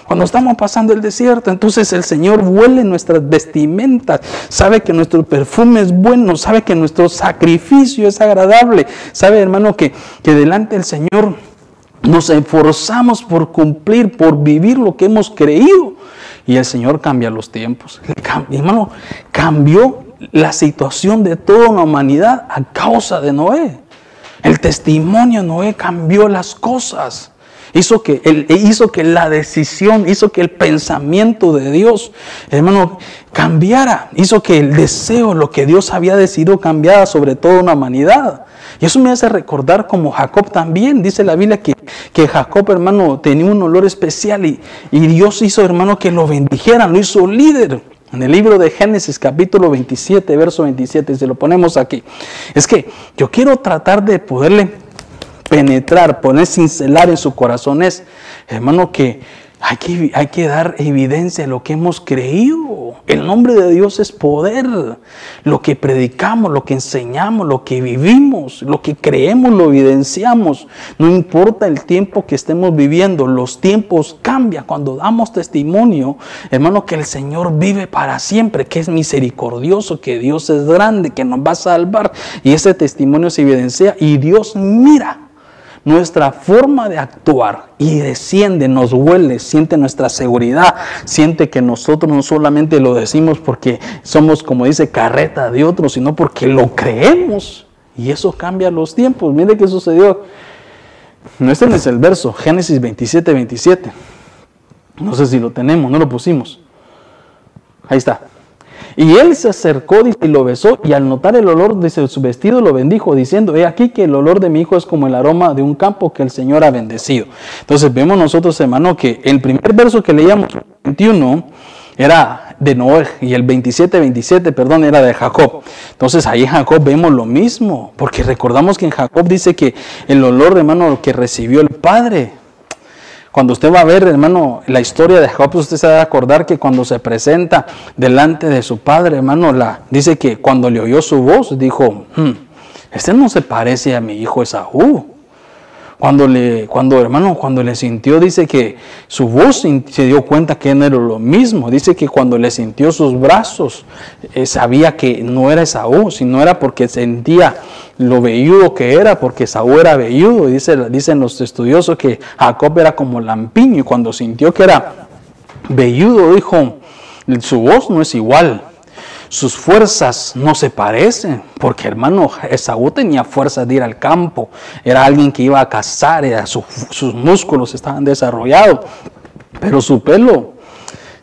Cuando estamos pasando el desierto, entonces el Señor huele nuestras vestimentas, sabe que nuestro perfume es bueno, sabe que nuestro sacrificio es agradable, sabe hermano que, que delante del Señor nos esforzamos por cumplir, por vivir lo que hemos creído. Y el Señor cambia los tiempos. <laughs> hermano, cambió la situación de toda la humanidad a causa de Noé. El testimonio de Noé cambió las cosas. Hizo que, el, hizo que la decisión, hizo que el pensamiento de Dios, hermano, cambiara. Hizo que el deseo, lo que Dios había decidido, cambiara sobre toda una humanidad. Y eso me hace recordar como Jacob también. Dice la Biblia que, que Jacob, hermano, tenía un olor especial y, y Dios hizo, hermano, que lo bendijeran, lo hizo líder. En el libro de Génesis capítulo 27, verso 27, se lo ponemos aquí. Es que yo quiero tratar de poderle penetrar, poner cincelar en su corazón es, hermano, que hay que, hay que dar evidencia de lo que hemos creído. El nombre de Dios es poder. Lo que predicamos, lo que enseñamos, lo que vivimos, lo que creemos, lo evidenciamos. No importa el tiempo que estemos viviendo, los tiempos cambian. Cuando damos testimonio, hermano, que el Señor vive para siempre, que es misericordioso, que Dios es grande, que nos va a salvar. Y ese testimonio se evidencia y Dios mira nuestra forma de actuar y desciende, nos huele, siente nuestra seguridad, siente que nosotros no solamente lo decimos porque somos, como dice, carreta de otros, sino porque lo creemos. Y eso cambia los tiempos. Mire qué sucedió. No este es el verso, Génesis 27, 27. No sé si lo tenemos, no lo pusimos. Ahí está. Y él se acercó y lo besó y al notar el olor de su vestido lo bendijo diciendo, he aquí que el olor de mi hijo es como el aroma de un campo que el Señor ha bendecido. Entonces vemos nosotros, hermano, que el primer verso que leíamos, 21, era de Noé y el 27, 27, perdón, era de Jacob. Entonces ahí en Jacob vemos lo mismo, porque recordamos que en Jacob dice que el olor, hermano, que recibió el Padre cuando usted va a ver, hermano, la historia de Jacob, usted se va a acordar que cuando se presenta delante de su padre, hermano, la, dice que cuando le oyó su voz, dijo, hmm, este no se parece a mi hijo Esaú. Cuando le, cuando hermano, cuando le sintió, dice que su voz se dio cuenta que no era lo mismo. Dice que cuando le sintió sus brazos, eh, sabía que no era Esaú, sino era porque sentía lo velludo que era, porque Esaú era velludo. Dice, dicen los estudiosos que Jacob era como lampiño. Y cuando sintió que era velludo, dijo, su voz no es igual sus fuerzas no se parecen, porque hermano, Esaú tenía fuerzas de ir al campo, era alguien que iba a cazar, sus músculos estaban desarrollados, pero su pelo,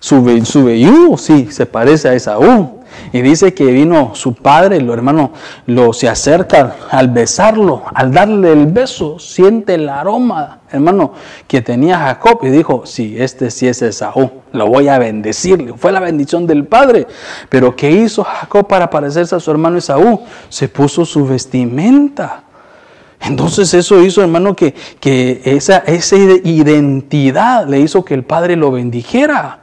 su, su velludo sí se parece a Esaú. Y dice que vino su padre, lo hermano, lo se acerca al besarlo, al darle el beso, siente el aroma, hermano, que tenía Jacob y dijo, sí, este sí es Esaú, lo voy a bendecirle. Fue la bendición del padre. Pero ¿qué hizo Jacob para parecerse a su hermano Esaú? Se puso su vestimenta. Entonces eso hizo, hermano, que, que esa, esa identidad le hizo que el Padre lo bendijera.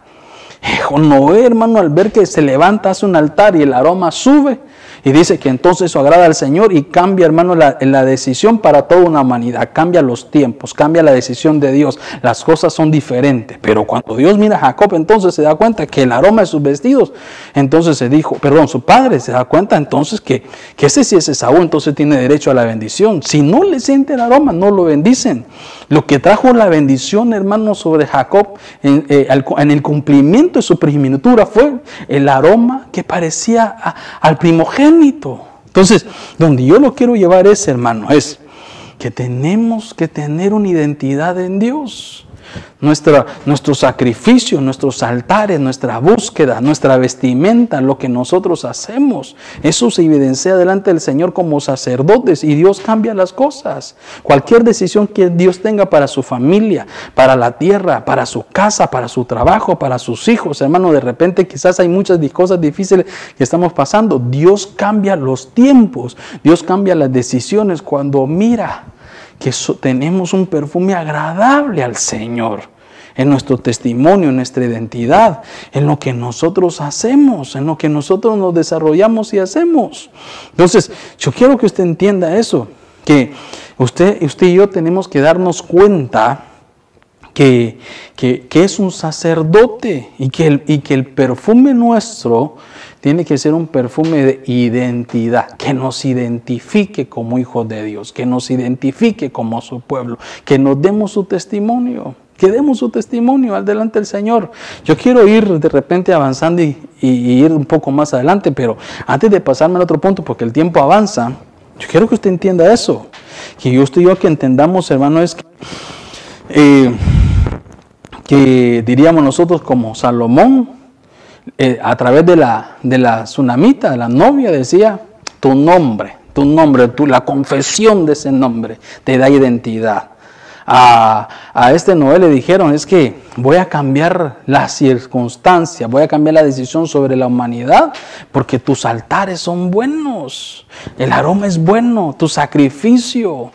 Noé, hermano, al ver que se levanta, hace un altar y el aroma sube, Y dice que entonces eso agrada al Señor y cambia, hermano, la, la decisión para toda una humanidad. Cambia los tiempos, cambia la decisión de Dios. Las cosas son diferentes. Pero cuando Dios mira a Jacob, entonces se da cuenta que el aroma de sus vestidos, entonces se dijo, perdón, su padre se da cuenta entonces que, que ese si es Esaú, entonces tiene derecho a la bendición. Si no le siente el aroma, no lo bendicen. Lo que trajo la bendición, hermano, sobre Jacob en, eh, en el cumplimiento de su primogenitura fue el aroma que parecía al primogénito. Entonces, donde yo lo quiero llevar es, hermano, es que tenemos que tener una identidad en Dios nuestra, nuestro sacrificio, nuestros altares, nuestra búsqueda, nuestra vestimenta, lo que nosotros hacemos. Eso se evidencia delante del Señor como sacerdotes y Dios cambia las cosas. Cualquier decisión que Dios tenga para su familia, para la tierra, para su casa, para su trabajo, para sus hijos, hermano, de repente quizás hay muchas cosas difíciles que estamos pasando. Dios cambia los tiempos, Dios cambia las decisiones cuando mira que tenemos un perfume agradable al Señor, en nuestro testimonio, en nuestra identidad, en lo que nosotros hacemos, en lo que nosotros nos desarrollamos y hacemos. Entonces, yo quiero que usted entienda eso, que usted, usted y yo tenemos que darnos cuenta que, que, es un sacerdote y que, el, y que el perfume nuestro tiene que ser un perfume de identidad, que nos identifique como hijos de Dios, que nos identifique como su pueblo, que nos demos su testimonio, que demos su testimonio al delante del Señor. Yo quiero ir de repente avanzando y, ir un poco más adelante, pero antes de pasarme al otro punto, porque el tiempo avanza, yo quiero que usted entienda eso, que yo estoy yo que entendamos, hermano, es que, eh, que diríamos nosotros como Salomón, eh, a través de la, de la tsunamita, de la novia, decía, tu nombre, tu nombre, tu, la confesión de ese nombre te da identidad. A, a, este Noé le dijeron, es que voy a cambiar la circunstancia, voy a cambiar la decisión sobre la humanidad, porque tus altares son buenos, el aroma es bueno, tu sacrificio,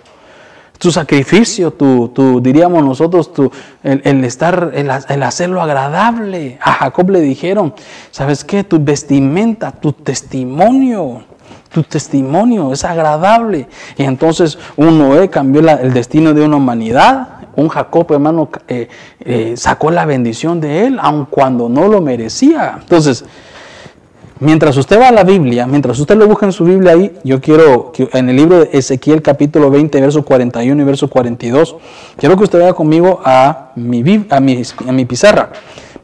tu sacrificio, tu, diríamos nosotros, tu, el, estar, el, hacerlo agradable. A Jacob le dijeron, ¿sabes qué? Tu vestimenta, tu testimonio, tu testimonio es agradable. Y entonces un Noé cambió el destino de una humanidad. Un Jacob, hermano, eh, eh, sacó la bendición de él, aun cuando no lo merecía. Entonces, Mientras usted va a la Biblia, mientras usted lo busca en su Biblia ahí, yo quiero que en el libro de Ezequiel capítulo 20, verso 41 y verso 42, quiero que usted vaya conmigo a mi, pizarra.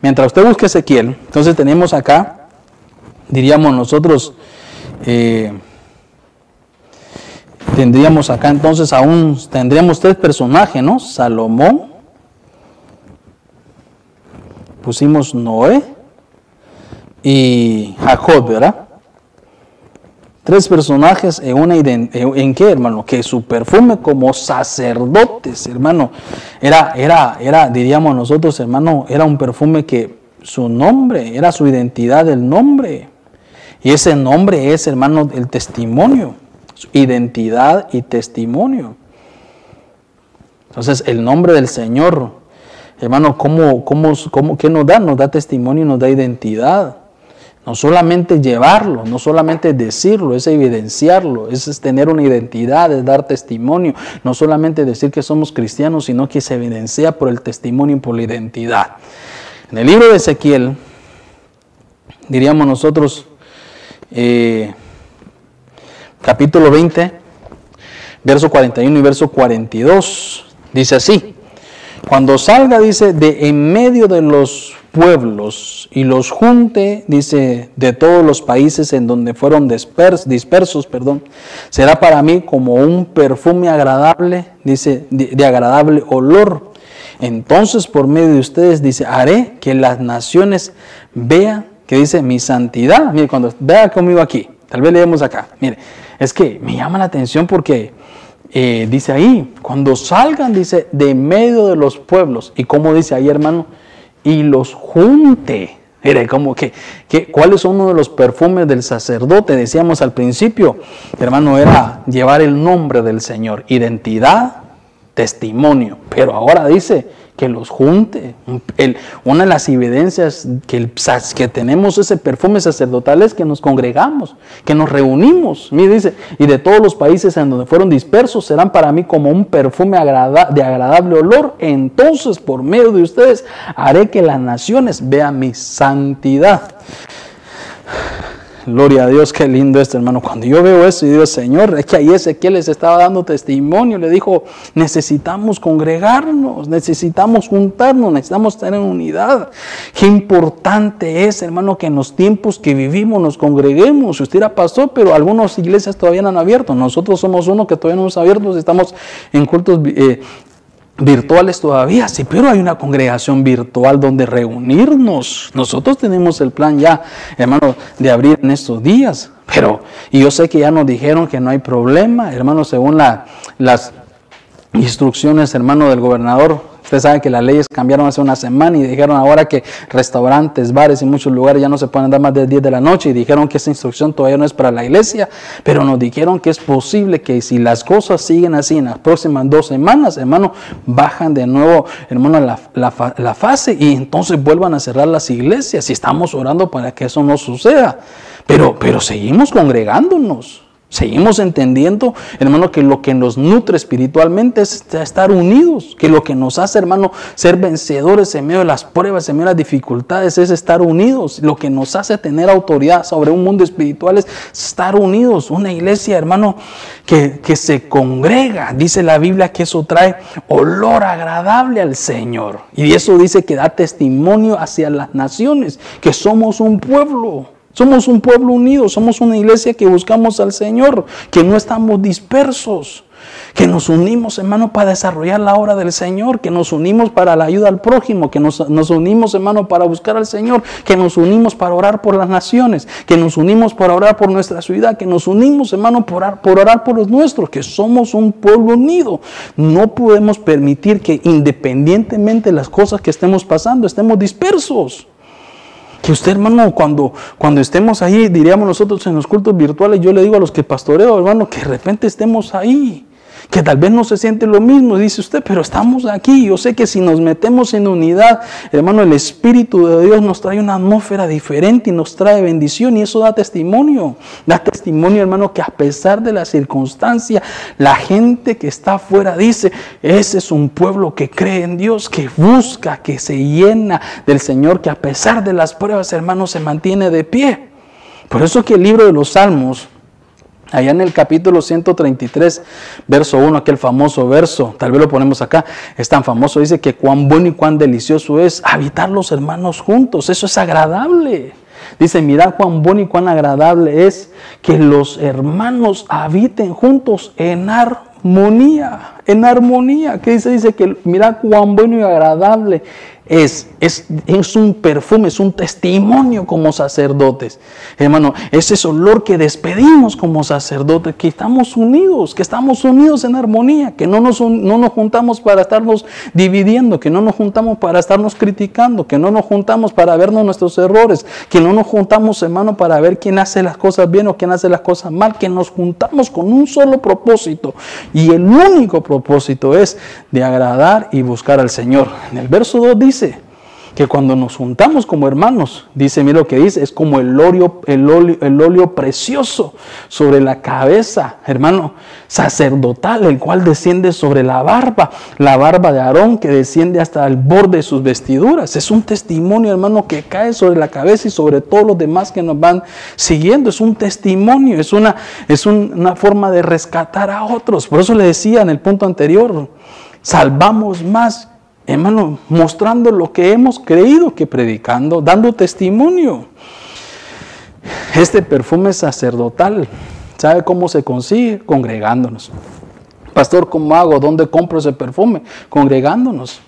Mientras usted busque Ezequiel, entonces tenemos acá, diríamos nosotros, eh, tendríamos acá entonces aún, tendríamos tres personajes, ¿no? Salomón, pusimos Noé, y Jacob, ¿verdad? Tres personajes en una en qué, hermano, que su perfume como sacerdotes, hermano, era, era, era, diríamos nosotros, hermano, era un perfume que su nombre, era su identidad el nombre. Y ese nombre es, hermano, el testimonio, su identidad y testimonio. Entonces, el nombre del Señor, hermano, ¿cómo, cómo, cómo, ¿qué nos da? Nos da testimonio y nos da identidad. No solamente llevarlo, no solamente decirlo, es evidenciarlo, es tener una identidad, es dar testimonio. No solamente decir que somos cristianos, sino que se evidencia por el testimonio y por la identidad. En el libro de Ezequiel, diríamos nosotros, eh, capítulo 20, verso 41 y verso 42, dice así, cuando salga, dice, de en medio de los pueblos y los junte, dice, de todos los países en donde fueron dispersos, perdón, será para mí como un perfume agradable, dice, de, agradable olor. Entonces, por medio de ustedes, dice, haré que las naciones vean que dice mi santidad. Mire, cuando vea conmigo aquí, tal vez leemos acá. Mire, es que me llama la atención porque eh, dice ahí, cuando salgan, dice, de medio de los pueblos. Y como dice ahí, hermano, y los junte. Mire, como que, que, ¿cuáles son uno de los perfumes del sacerdote? Decíamos al principio, hermano, era llevar el nombre del Señor, identidad, testimonio. Pero ahora dice que los junte. una de las evidencias que, que tenemos ese perfume sacerdotal es que nos congregamos, que nos reunimos. Mire, dice, y de todos los países en donde fueron dispersos serán para mí como un perfume de agradable olor. Entonces, por medio de ustedes, haré que las naciones vean mi santidad. Gloria a Dios, qué lindo esto, hermano. Cuando yo veo eso y digo, Señor, es que ahí Ezequiel les estaba dando testimonio, le dijo, necesitamos congregarnos, necesitamos juntarnos, necesitamos tener unidad. Qué importante es, hermano, que en los tiempos que vivimos nos congreguemos. Usted era pastor, pero algunas iglesias todavía no han abierto. Nosotros somos uno que todavía no hemos abierto, estamos en cultos eh, virtuales todavía, sí, pero hay una congregación virtual donde reunirnos. Nosotros tenemos el plan ya, hermano, de abrir en estos días. Pero, y yo sé que ya nos dijeron que no hay problema, hermano, según la, las instrucciones, hermano, del gobernador Ustedes saben que las leyes cambiaron hace una semana y dijeron ahora que restaurantes, bares y muchos lugares ya no se pueden dar más de 10 de la noche y dijeron que esa instrucción todavía no es para la iglesia, pero nos dijeron que es posible que si las cosas siguen así en las próximas dos semanas, hermano, bajan de nuevo, hermano, la, la, la fase y entonces vuelvan a cerrar las iglesias y estamos orando para que eso no suceda. Pero, pero seguimos congregándonos. Seguimos entendiendo, hermano, que lo que nos nutre espiritualmente es estar unidos, que lo que nos hace, hermano, ser vencedores en medio de las pruebas, en medio de las dificultades, es estar unidos. Lo que nos hace tener autoridad sobre un mundo espiritual es estar unidos. Una iglesia, hermano, que, que se congrega. Dice la Biblia que eso trae olor agradable al Señor. Y eso dice que da testimonio hacia las naciones, que somos un pueblo somos un pueblo unido, somos una iglesia que buscamos al Señor, que no estamos dispersos, que nos unimos, hermano, para desarrollar la obra del Señor, que nos unimos para la ayuda al prójimo, que nos, unimos, hermano, para buscar al Señor, que nos unimos para orar por las naciones, que nos unimos para orar por nuestra ciudad, que nos unimos, hermano, por orar, por orar por los nuestros, que somos un pueblo unido. No podemos permitir que independientemente de las cosas que estemos pasando, estemos dispersos. Que usted, hermano, cuando, cuando estemos ahí, diríamos nosotros en los cultos virtuales, yo le digo a los que pastoreo, hermano, que de repente estemos ahí que tal vez no se siente lo mismo, dice usted, pero estamos aquí. Yo sé que si nos metemos en unidad, hermano, el Espíritu de Dios nos trae una atmósfera diferente y nos trae bendición y eso da testimonio. Da testimonio, hermano, que a pesar de la circunstancia, la gente que está afuera dice, ese es un pueblo que cree en Dios, que busca, que se llena del Señor, que a pesar de las pruebas, hermano, se mantiene de pie. Por eso que el libro de los Salmos, Allá en el capítulo 133, verso 1, aquel famoso verso, tal vez lo ponemos acá, es tan famoso, dice que cuán bueno y cuán delicioso es habitar los hermanos juntos, eso es agradable. Dice, mirad cuán bueno y cuán agradable es que los hermanos habiten juntos en armonía, en armonía. ¿Qué dice? Dice que mirad cuán bueno y agradable es, es, un perfume, es un testimonio como sacerdotes. Hermano, es ese olor que despedimos como sacerdotes, que estamos unidos, que estamos unidos en armonía, que no nos, no nos juntamos para estarnos dividiendo, que no nos juntamos para estarnos criticando, que no nos juntamos para vernos nuestros errores, que no nos juntamos, hermano, para ver quién hace las cosas bien o quién hace las cosas mal, que nos juntamos con un solo propósito. Y el único propósito es de agradar y buscar al Señor. En el verso 2 dice, que cuando nos juntamos como hermanos, dice, mira lo que dice, es como el óleo, el el precioso sobre la cabeza, hermano, sacerdotal, el cual desciende sobre la barba, la barba de Aarón que desciende hasta el borde de sus vestiduras. Es un testimonio, hermano, que cae sobre la cabeza y sobre todos los demás que nos van siguiendo. Es un testimonio, es una, es una forma de rescatar a otros. Por eso le decía en el punto anterior, salvamos más hermano, mostrando lo que hemos creído que predicando, dando testimonio. Este perfume sacerdotal, ¿sabe cómo se consigue? Congregándonos. Pastor, ¿cómo hago? ¿Dónde compro ese perfume? Congregándonos.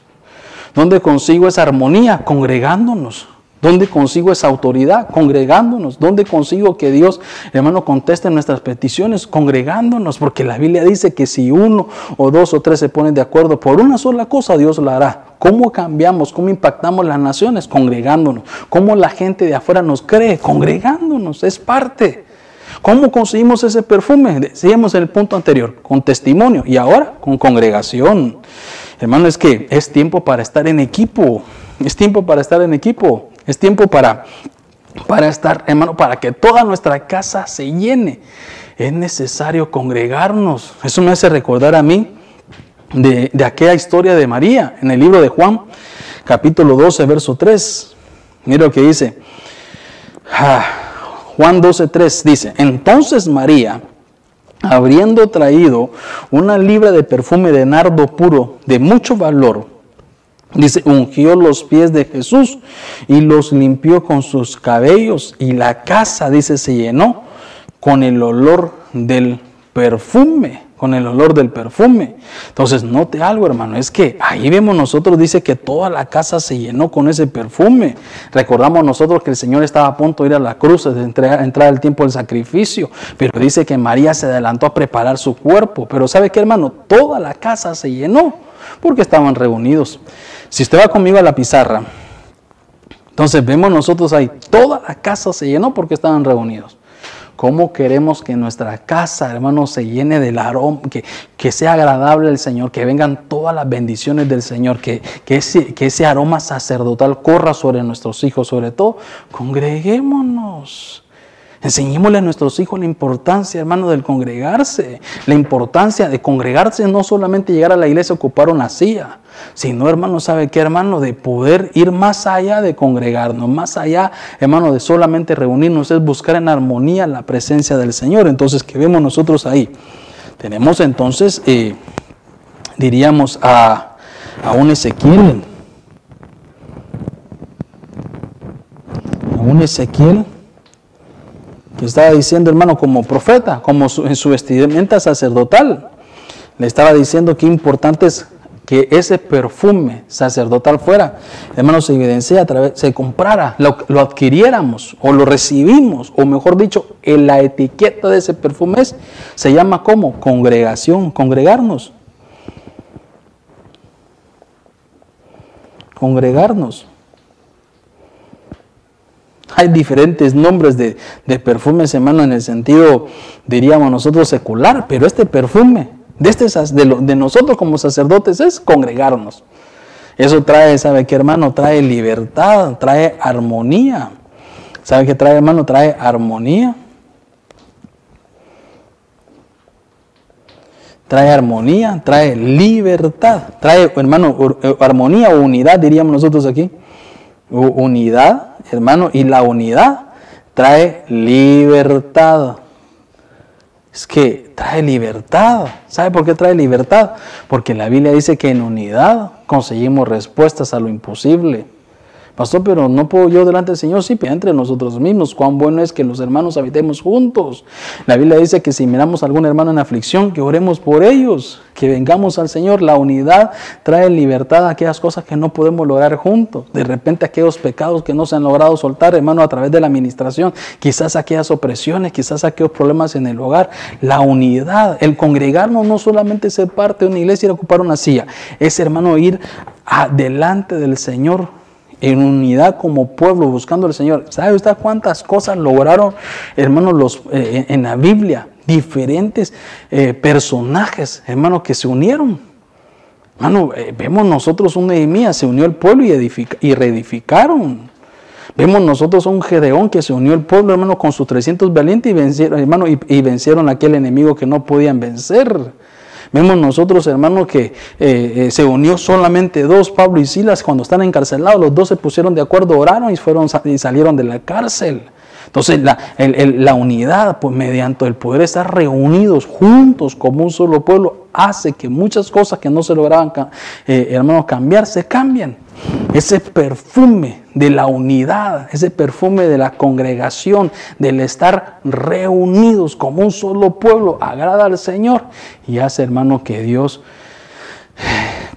¿Dónde consigo esa armonía? Congregándonos. ¿Dónde consigo esa autoridad? Congregándonos. ¿Dónde consigo que Dios, hermano, conteste nuestras peticiones? Congregándonos. Porque la Biblia dice que si uno o dos o tres se ponen de acuerdo por una sola cosa, Dios la hará. ¿Cómo cambiamos? ¿Cómo impactamos las naciones? Congregándonos. ¿Cómo la gente de afuera nos cree? Congregándonos. Es parte. ¿Cómo conseguimos ese perfume? Decíamos en el punto anterior, con testimonio y ahora con congregación. Hermano, es que es tiempo para estar en equipo. Es tiempo para estar en equipo. Es tiempo para, para estar, hermano, para que toda nuestra casa se llene. Es necesario congregarnos. Eso me hace recordar a mí de, aquella historia de María en el libro de Juan, capítulo 12, verso 3. Mira lo que dice. Ah, Juan 12, 3 dice, entonces María, habiendo traído una libra de perfume de nardo puro de mucho valor, dice, ungió los pies de Jesús y los limpió con sus cabellos y la casa, dice, se llenó con el olor del perfume con el olor del perfume. Entonces, note algo, hermano, es que ahí vemos nosotros, dice que toda la casa se llenó con ese perfume. Recordamos nosotros que el Señor estaba a punto de ir a la cruz, de entrar, entrar el tiempo del sacrificio, pero dice que María se adelantó a preparar su cuerpo. Pero ¿sabe qué, hermano? Toda la casa se llenó porque estaban reunidos. Si usted va conmigo a la pizarra, entonces vemos nosotros ahí, toda la casa se llenó porque estaban reunidos. ¿Cómo queremos que nuestra casa, hermano, se llene del aroma, que, que sea agradable al Señor, que vengan todas las bendiciones del Señor, que, que, ese, que ese aroma sacerdotal corra sobre nuestros hijos, sobre todo? Congreguémonos. Enseñémosle a nuestros hijos la importancia, hermano, del congregarse. La importancia de congregarse, no solamente llegar a la iglesia a ocupar una silla, sino, hermano, ¿sabe qué, hermano? De poder ir más allá de congregarnos, más allá, hermano, de solamente reunirnos, es buscar en armonía la presencia del Señor. Entonces, ¿qué vemos nosotros ahí? Tenemos entonces, eh, diríamos, a, a un Ezequiel. A un Ezequiel que estaba diciendo, hermano, como profeta, como en su vestimenta sacerdotal, le estaba diciendo que importante es que ese perfume sacerdotal fuera, hermano, se evidencia a través, se comprara, lo, lo, adquiriéramos o lo recibimos, o mejor dicho, en la etiqueta de ese perfume se llama como congregación, congregarnos. Congregarnos. Hay diferentes nombres de, perfumes, hermano, en el sentido, diríamos nosotros, secular, pero este perfume de, este, de, de nosotros como sacerdotes es congregarnos. Eso trae, ¿sabe qué, hermano? Trae libertad, trae armonía. ¿Sabe qué trae, hermano? Trae armonía. Trae armonía, trae libertad. Trae, hermano, eh, armonía o unidad, diríamos nosotros aquí. Unidad, hermano, y la unidad trae libertad. Es que trae libertad. ¿Sabe por qué trae libertad? Porque la Biblia dice que en unidad conseguimos respuestas a lo imposible. Pastor, pero no puedo yo delante del Señor, sí, pero entre nosotros mismos. Cuán bueno es que los hermanos habitemos juntos. La Biblia dice que si miramos a algún hermano en aflicción, que oremos por ellos, que vengamos al Señor. La unidad trae libertad a aquellas cosas que no podemos lograr juntos. De repente aquellos pecados que no se han logrado soltar, hermano, a través de la administración. Quizás aquellas opresiones, quizás aquellos problemas en el hogar. La unidad, el congregarnos no solamente ser parte de una iglesia y ocupar una silla. Es, hermano, ir adelante del Señor en unidad como pueblo buscando al Señor. ¿Sabe usted cuántas cosas lograron, hermanos, los, eh, en la Biblia? Diferentes eh, personajes, hermanos, que se unieron. Hermano, eh, vemos nosotros un Nehemías, se unió el pueblo y, y reedificaron. Vemos nosotros un Gedeón que se unió el pueblo, hermano, con sus 300 valientes y vencieron, hermano, y, vencieron aquel enemigo que no podían vencer. Vemos nosotros, hermanos, que eh, eh, se unió solamente dos, Pablo y Silas, cuando están encarcelados, los dos se pusieron de acuerdo, oraron y, fueron, y salieron de la cárcel. Entonces la, la, unidad, pues mediante el poder estar reunidos juntos como un solo pueblo, hace que muchas cosas que no se lograban, eh, hermanos, cambiar, se cambian. Ese perfume de la unidad, ese perfume de la congregación, del estar reunidos como un solo pueblo, agrada al Señor y hace, hermano, que Dios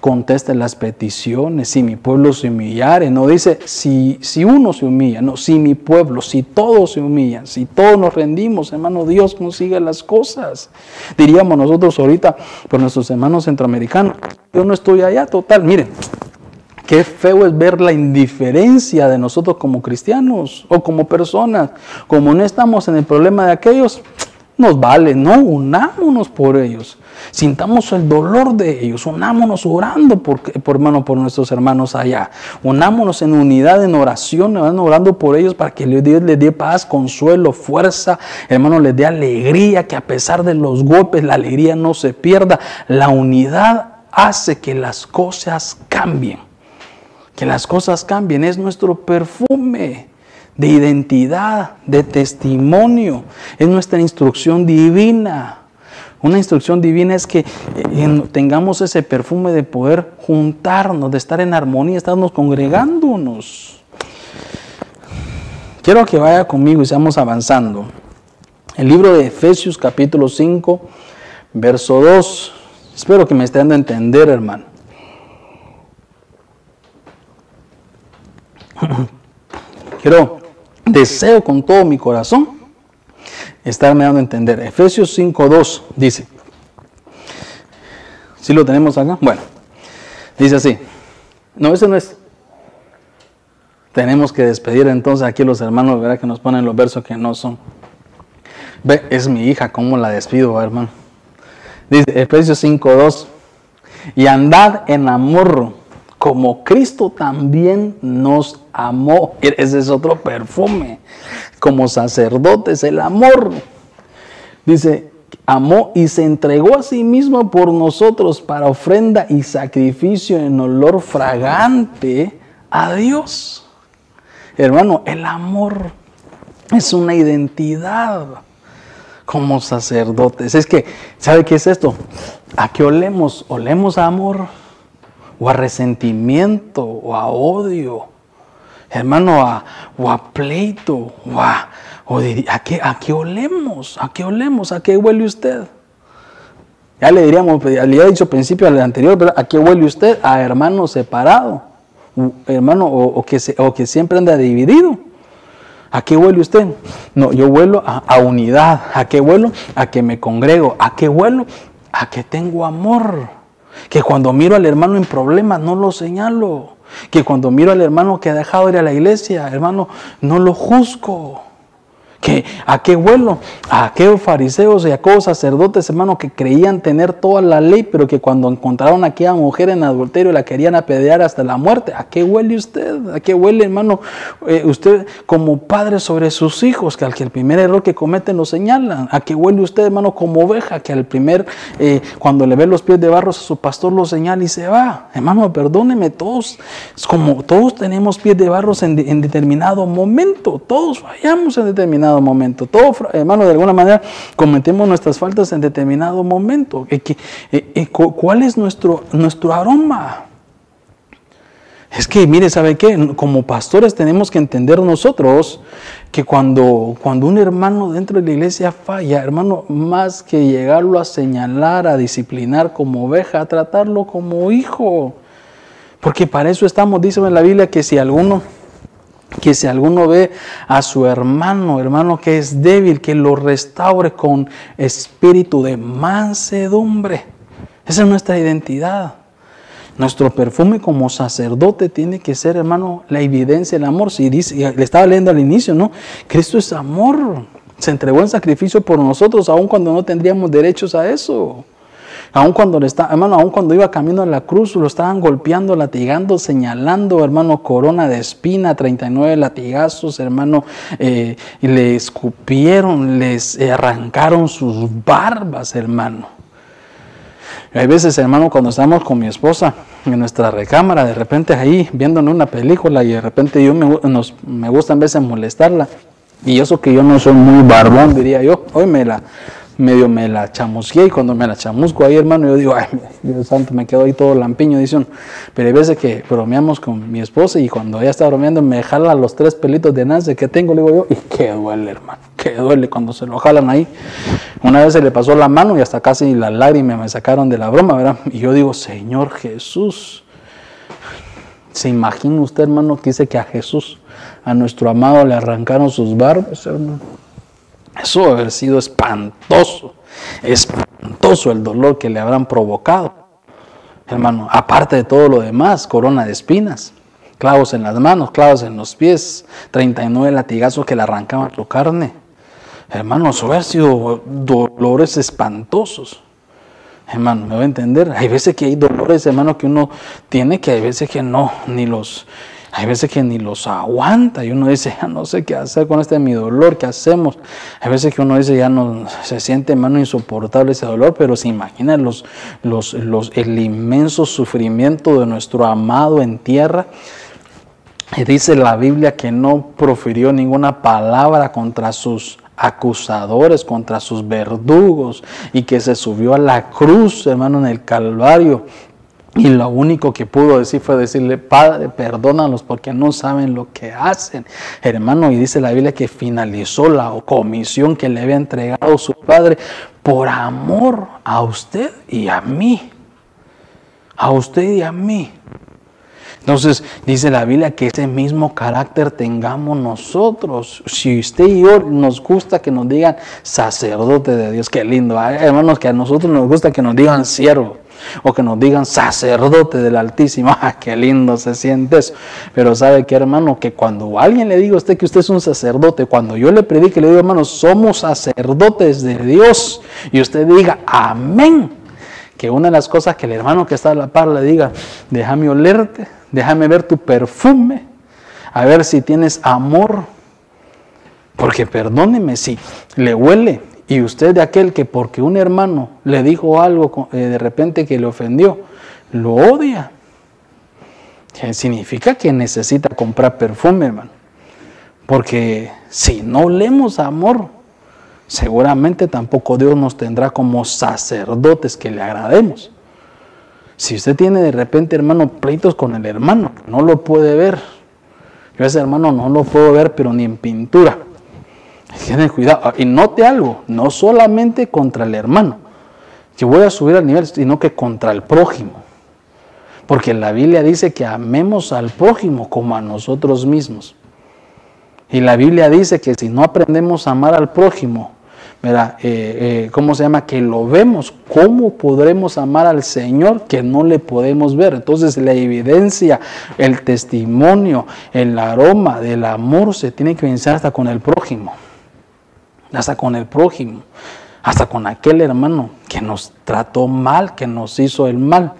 conteste las peticiones, si mi pueblo se humillare, no dice si, si uno se humilla, no, si mi pueblo, si todos se humillan, si todos nos rendimos, hermano, Dios consigue las cosas. Diríamos nosotros ahorita, por nuestros hermanos centroamericanos, yo no estoy allá, total, miren, Qué feo es ver la indiferencia de nosotros como cristianos o como personas. Como no estamos en el problema de aquellos, nos vale, no, unámonos por ellos. Sintamos el dolor de ellos, unámonos orando por, por, hermano, por nuestros hermanos allá. Unámonos en unidad, en oración, orando por ellos para que Dios les dé paz, consuelo, fuerza, hermano, les dé alegría, que a pesar de los golpes la alegría no se pierda. La unidad hace que las cosas cambien. Que las cosas cambien, es nuestro perfume de identidad, de testimonio, es nuestra instrucción divina. Una instrucción divina es que eh, tengamos ese perfume de poder juntarnos, de estar en armonía, estarnos congregándonos. Quiero que vaya conmigo y seamos avanzando. El libro de Efesios capítulo 5, verso 2. Espero que me estén dando a entender, hermano. <clears throat> Quiero, deseo con todo mi corazón estarme dando a entender. Efesios 5.2 dice, ¿sí lo tenemos acá? Bueno, dice así. No, ese no es. Tenemos que despedir entonces aquí los hermanos, ¿verdad? Que nos ponen los versos que no son. Ve, es mi hija, ¿cómo la despido, hermano? Dice Efesios 5.2. Y andad en amor, como Cristo también nos amó. Ese es otro perfume como sacerdotes, el amor. Dice, amó y se entregó a sí mismo por nosotros para ofrenda y sacrificio en olor fragante a Dios. Hermano, el amor es una identidad como sacerdotes. Es que, ¿sabe qué es esto? ¿A qué olemos? ¿Olemos amor? ¿O a resentimiento? ¿O a odio? hermano, a, o a pleito, o a, ¿a, qué, ¿a qué olemos? ¿A qué olemos? ¿A qué huele usted? Ya le diríamos, pues, le había dicho principio al anterior, pero ¿a qué huele usted? A hermano separado, hermano, o, que, o que siempre anda dividido. ¿A qué huele usted? No, yo vuelo a, a, unidad. ¿A qué vuelo? A que me congrego. ¿A qué vuelo? A que tengo amor. Que cuando miro al hermano en problemas no lo señalo. Que cuando miro al hermano que ha dejado ir a la iglesia, hermano, no lo juzgo. ¿A qué vuelo? A aquellos fariseos y a aquellos sacerdotes, hermano, que creían tener toda la ley, pero que cuando encontraron a aquella mujer en adulterio la querían apedrear hasta la muerte. ¿A qué huele usted? ¿A qué huele, hermano, eh, usted como padre sobre sus hijos, que al que el primer error que cometen lo señalan? ¿A qué huele usted, hermano, como oveja, que al primer, eh, cuando le ve los pies de barros a su pastor lo señala y se va? Hermano, perdóneme, todos, como todos tenemos pies de barros en, en determinado momento, todos fallamos en determinado momento. Todo, hermano, de alguna manera cometemos nuestras faltas en determinado momento. Eh, eh, ¿Cuál es nuestro, nuestro aroma? Es que, mire, ¿sabe qué? Como pastores tenemos que entender nosotros que cuando, cuando un hermano dentro de la iglesia falla, hermano, más que llegarlo a señalar, a disciplinar como oveja, a tratarlo como hijo. Porque para eso estamos, dice en la Biblia, que si alguno que si alguno ve a su hermano, hermano que es débil, que lo restaure con espíritu de mansedumbre. Esa es nuestra identidad. Nuestro perfume como sacerdote tiene que ser, hermano, la evidencia del amor. Si dice, le estaba leyendo al inicio, ¿no? Cristo es amor. Se entregó en sacrificio por nosotros, aun cuando no tendríamos derechos a eso. Aun cuando le hermano, aun cuando iba camino a la cruz, lo estaban golpeando, latigando, señalando, hermano, corona de espina, 39 latigazos, hermano, eh, y le escupieron, les arrancaron sus barbas, hermano. Hay veces, hermano, cuando estamos con mi esposa en nuestra recámara, de repente ahí viéndonos una película y de repente yo me, nos, me gusta en veces molestarla. Y eso que yo no soy muy barbón, diría yo, hoy me la medio me la chamusqué y cuando me la chamusco ahí, hermano, yo digo, ay, Dios santo, me quedo ahí todo lampiño, dicen. Pero hay veces que bromeamos con mi esposa y cuando ella está bromeando me jala los tres pelitos de nace que tengo, le digo yo, y qué duele, hermano, qué duele cuando se lo jalan ahí. Una vez se le pasó la mano y hasta casi las lágrimas me sacaron de la broma, ¿verdad? Y yo digo, Señor Jesús, ¿se imagina usted, hermano, que dice que a Jesús, a nuestro amado, le arrancaron sus barbas, hermano? Eso debe haber sido espantoso, espantoso el dolor que le habrán provocado. Hermano, aparte de todo lo demás, corona de espinas, clavos en las manos, clavos en los pies, 39 latigazos que le arrancaban su carne. Hermano, eso ha sido dolores espantosos. Hermano, me va a entender. Hay veces que hay dolores, hermano, que uno tiene que hay veces que no, ni los, hay veces que ni los aguanta y uno dice, ya no sé qué hacer con este mi dolor, ¿qué hacemos? Hay veces que uno dice, ya no se siente, hermano, insoportable ese dolor, pero se imagina los, los, los, el inmenso sufrimiento de nuestro amado en tierra. Y dice la Biblia que no profirió ninguna palabra contra sus acusadores, contra sus verdugos, y que se subió a la cruz, hermano, en el Calvario y lo único que pudo decir fue decirle, Padre, perdónalos porque no saben lo que hacen. Hermano, y dice la Biblia que finalizó la comisión que le había entregado su Padre por amor a usted y a mí. A usted y a mí. Entonces dice la Biblia que ese mismo carácter tengamos nosotros. Si usted y yo nos gusta que nos digan sacerdote de Dios, qué lindo. Hermanos, que a nosotros nos gusta que nos digan siervo o que nos digan sacerdote del Altísimo. <laughs> ¡Ah, qué lindo se siente eso! Pero sabe que hermano, que cuando alguien le diga a usted que usted es un sacerdote, cuando yo le predique, le digo hermano, somos sacerdotes de Dios, y usted diga amén. Que una de las cosas que el hermano que está a la par le diga, déjame olerte, déjame ver tu perfume, a ver si tienes amor. Porque perdóneme si le huele y usted de aquel que porque un hermano le dijo algo eh, de repente que le ofendió, lo odia. Significa que necesita comprar perfume, hermano. Porque si no leemos amor, seguramente tampoco Dios nos tendrá como sacerdotes que le agrademos. Si usted tiene de repente, hermano, pleitos con el hermano, no lo puede ver. Yo ese hermano no lo puedo ver, pero ni en pintura. Tiene cuidado. Ah, y note algo, no solamente contra el hermano, que voy a subir al nivel, sino que contra el prójimo. Porque la Biblia dice que amemos al prójimo como a nosotros mismos. Y la Biblia dice que si no aprendemos a amar al prójimo, eh, eh, ¿cómo se llama? Que lo vemos. ¿Cómo podremos amar al Señor que no le podemos ver? Entonces la evidencia, el testimonio, el aroma del amor se tiene que vencer hasta con el prójimo hasta con el prójimo, hasta con aquel hermano que nos trató mal, que nos hizo el mal.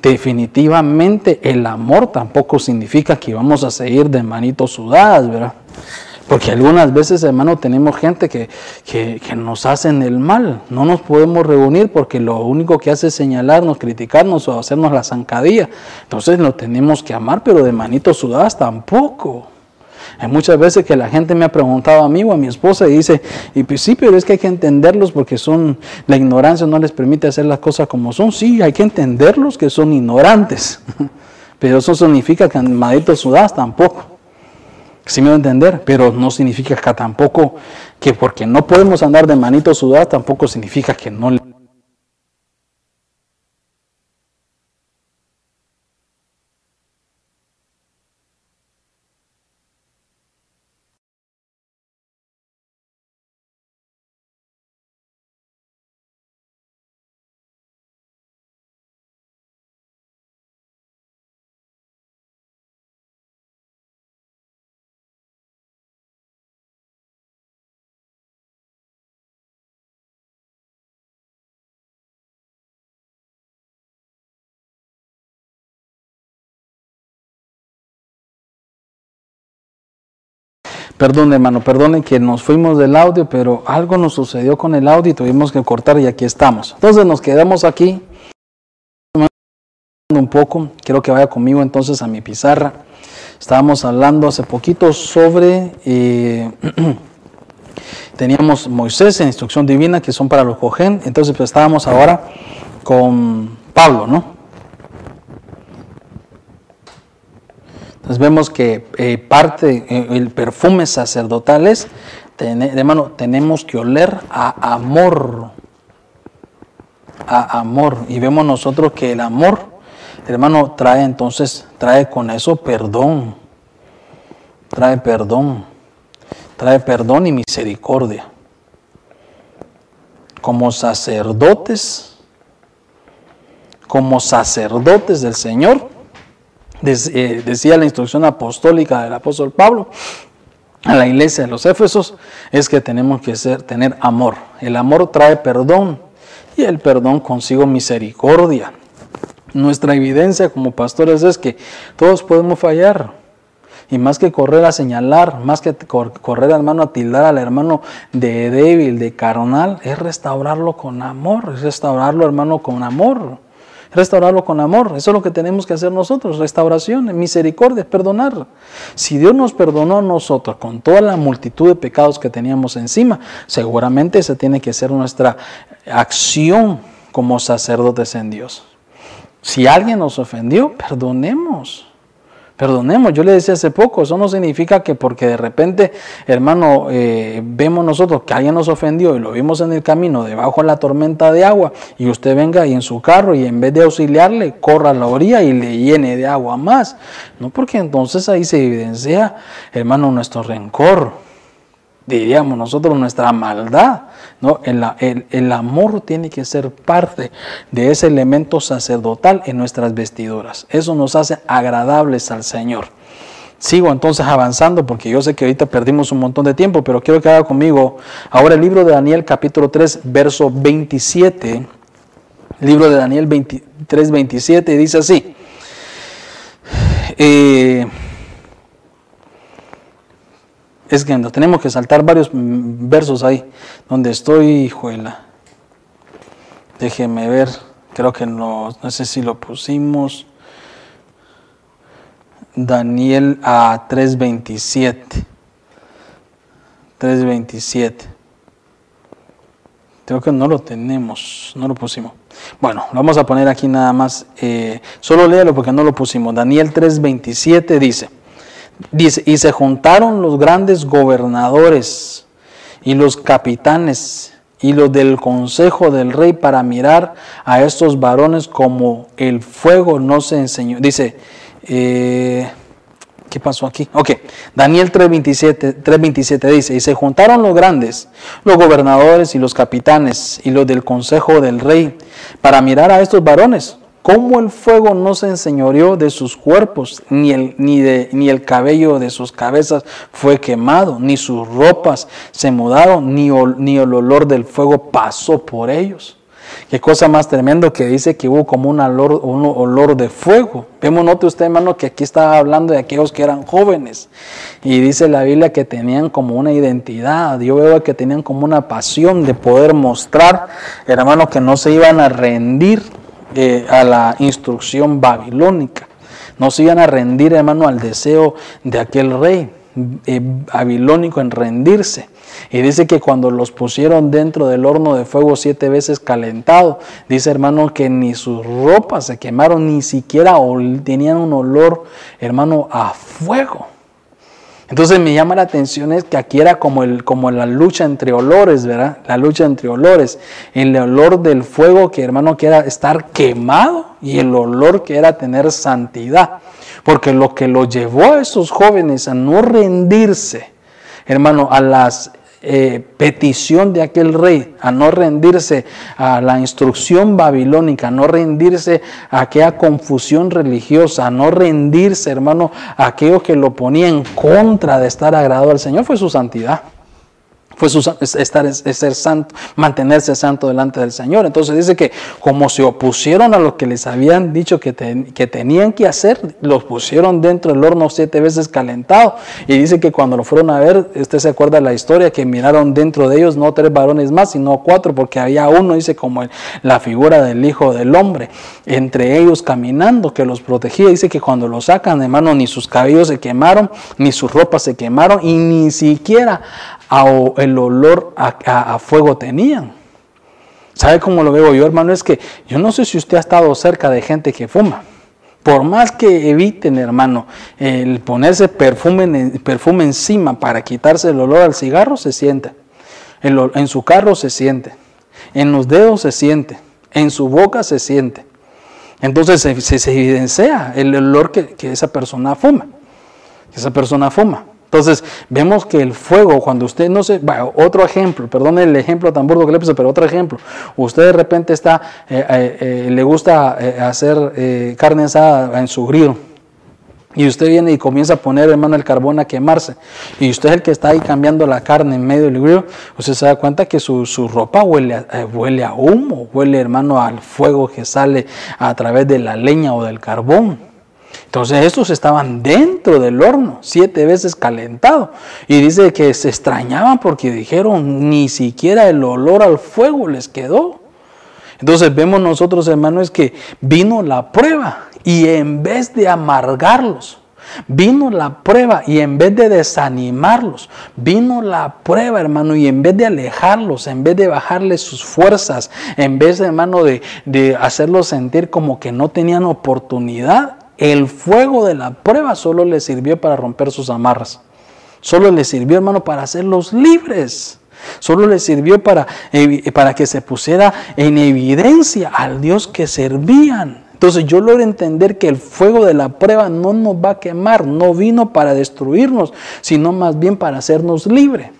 Definitivamente el amor tampoco significa que vamos a seguir de manitos sudadas, ¿verdad? Porque algunas veces, hermano, tenemos gente que, que, nos hacen el mal. No nos podemos reunir porque lo único que hace es señalarnos, criticarnos o hacernos la zancadilla. Entonces lo tenemos que amar, pero de manitos sudadas tampoco. Hay muchas veces que la gente me ha preguntado a mí o a mi esposa y dice, y pues sí, pero es que hay que entenderlos porque son, la ignorancia no les permite hacer las cosas como son. Sí, hay que entenderlos que son ignorantes, <laughs> pero eso significa que maditos sudadas tampoco. Sí me voy a entender, pero no significa que tampoco, que porque no podemos andar de manitos sudadas, tampoco significa que no le Perdón, hermano, perdonen que nos fuimos del audio, pero algo nos sucedió con el audio y tuvimos que cortar y aquí estamos. Entonces nos quedamos aquí un poco. Quiero que vaya conmigo entonces a mi pizarra. Estábamos hablando hace poquito sobre... Eh, <clears throat> teníamos Moisés en instrucción divina, que son para los Cojén. Entonces pues, estábamos ahora con Pablo, ¿no? Entonces vemos que eh, parte, eh, el perfume sacerdotal es, hermano, tenemos que oler a amor, a amor. Y vemos nosotros que el amor, hermano, trae entonces, trae con eso perdón, trae perdón, trae perdón y misericordia. Como sacerdotes, como sacerdotes del Señor, eh, decía la instrucción apostólica del apóstol Pablo, a la iglesia de los Éfesos es que tenemos que ser, tener amor. El amor trae perdón y el perdón consigo misericordia. Nuestra evidencia como pastores es que todos podemos fallar. Y más que correr a señalar, más que correr hermano a tildar al hermano de débil, de carnal, es restaurarlo con amor, es restaurarlo hermano con amor restaurarlo con amor. Eso es lo que tenemos que hacer nosotros, restauración, misericordia, perdonar. Si Dios nos perdonó a nosotros con toda la multitud de pecados que teníamos encima, seguramente esa tiene que ser nuestra acción como sacerdotes en Dios. Si alguien nos ofendió, perdonemos. Perdonemos, yo le decía hace poco, eso no significa que porque de repente, hermano, eh, vemos nosotros que alguien nos ofendió y lo vimos en el camino debajo de la tormenta de agua y usted venga y en su carro y en vez de auxiliarle, corra a la orilla y le llene de agua más. No, porque entonces ahí se evidencia, hermano, nuestro rencor, diríamos nosotros, nuestra maldad. ¿no? El, el, amor tiene que ser parte de ese elemento sacerdotal en nuestras vestiduras. Eso nos hace agradables al Señor. Sigo entonces avanzando porque yo sé que ahorita perdimos un montón de tiempo, pero quiero que haga conmigo ahora el libro de Daniel capítulo 3, verso 27. Libro de Daniel 23, 27 dice así. Eh, es que nos tenemos que saltar varios versos ahí, donde estoy, hijuela. Déjeme ver, creo que no, no sé si lo pusimos. Daniel a 3.27. 3.27. Creo que no lo tenemos, no lo pusimos. Bueno, vamos a poner aquí nada más. Eh, solo léalo porque no lo pusimos. Daniel 3.27 dice. Dice, y se juntaron los grandes gobernadores y los capitanes y los del consejo del rey para mirar a estos varones como el fuego no se enseñó. Dice, eh, ¿qué pasó aquí? Ok, Daniel 3.27 3.27 dice, y se juntaron los grandes, los gobernadores y los capitanes y los del consejo del rey para mirar a estos varones cómo el fuego no se enseñoreó de sus cuerpos, ni el, ni, de, ni el cabello de sus cabezas fue quemado, ni sus ropas se mudaron, ni, ni el olor del fuego pasó por ellos. Qué cosa más tremendo que dice que hubo como un olor, un olor de fuego. Vemos, note usted, hermano, que aquí estaba hablando de aquellos que eran jóvenes. Y dice la Biblia que tenían como una identidad. Yo veo que tenían como una pasión de poder mostrar, hermano, que no se iban a rendir a la instrucción babilónica. No se iban a rendir, hermano, al deseo de aquel rey eh, babilónico en rendirse. Y dice que cuando los pusieron dentro del horno de fuego siete veces calentado, dice hermano que ni sus ropas se quemaron, ni siquiera tenían un olor, hermano, a fuego. Entonces me llama la atención es que aquí era como, el, como la lucha entre olores, ¿verdad? La lucha entre olores. El olor del fuego que hermano que era estar quemado y el olor que era tener santidad. Porque lo que lo llevó a esos jóvenes a no rendirse, hermano, a las eh, petición de aquel rey a no rendirse a la instrucción babilónica, a no rendirse a aquella confusión religiosa, a no rendirse, hermano, a aquello que lo ponía en contra de estar agradado al Señor, fue su santidad fue estar, ser santo, mantenerse santo delante del Señor. Entonces dice que como se opusieron a lo que les habían dicho que, que tenían que hacer, los pusieron dentro del horno siete veces calentado. Y dice que cuando lo fueron a ver, usted se acuerda de la historia, que miraron dentro de ellos no tres varones más, sino cuatro, porque había uno, dice, como la figura del Hijo del Hombre, entre ellos caminando, que los protegía. Dice que cuando lo sacan, hermano, ni sus cabellos se quemaron, ni sus ropas se quemaron, y ni siquiera el olor a, fuego tenían. ¿Sabe cómo lo veo yo, hermano? Es que yo no sé si usted ha estado cerca de gente que fuma. Por más que eviten, hermano, el ponerse perfume, perfume encima para quitarse el olor al cigarro, se siente. En, su carro se siente. En los dedos se siente. En su boca se siente. Entonces se, evidencia el olor que, que esa persona fuma. Que esa persona fuma. Entonces, vemos que el fuego, cuando usted no se. Bueno, otro ejemplo, perdón el ejemplo tan burdo que le puse, pero otro ejemplo. Usted de repente está, eh, eh, eh, le gusta hacer carne asada en su grill. y usted viene y comienza a poner, hermano, el carbón a quemarse, y usted es el que está ahí cambiando la carne en medio del grillo, usted se da cuenta que su, ropa huele a, huele a humo, huele, hermano, al fuego que sale a través de la leña o del carbón. Entonces estos estaban dentro del horno, siete veces calentado. Y dice que se extrañaban porque dijeron, ni siquiera el olor al fuego les quedó. Entonces vemos nosotros, hermanos, que vino la prueba y en vez de amargarlos, vino la prueba y en vez de desanimarlos, vino la prueba, hermano, y en vez de alejarlos, en vez de bajarles sus fuerzas, en vez, hermano, de, de hacerlos sentir como que no tenían oportunidad, el fuego de la prueba solo les sirvió para romper sus amarras. Solo les sirvió, hermano, para hacerlos libres. Solo les sirvió para, para que se pusiera en evidencia al Dios que servían. Entonces yo logro entender que el fuego de la prueba no nos va a quemar, no vino para destruirnos, sino más bien para hacernos libres.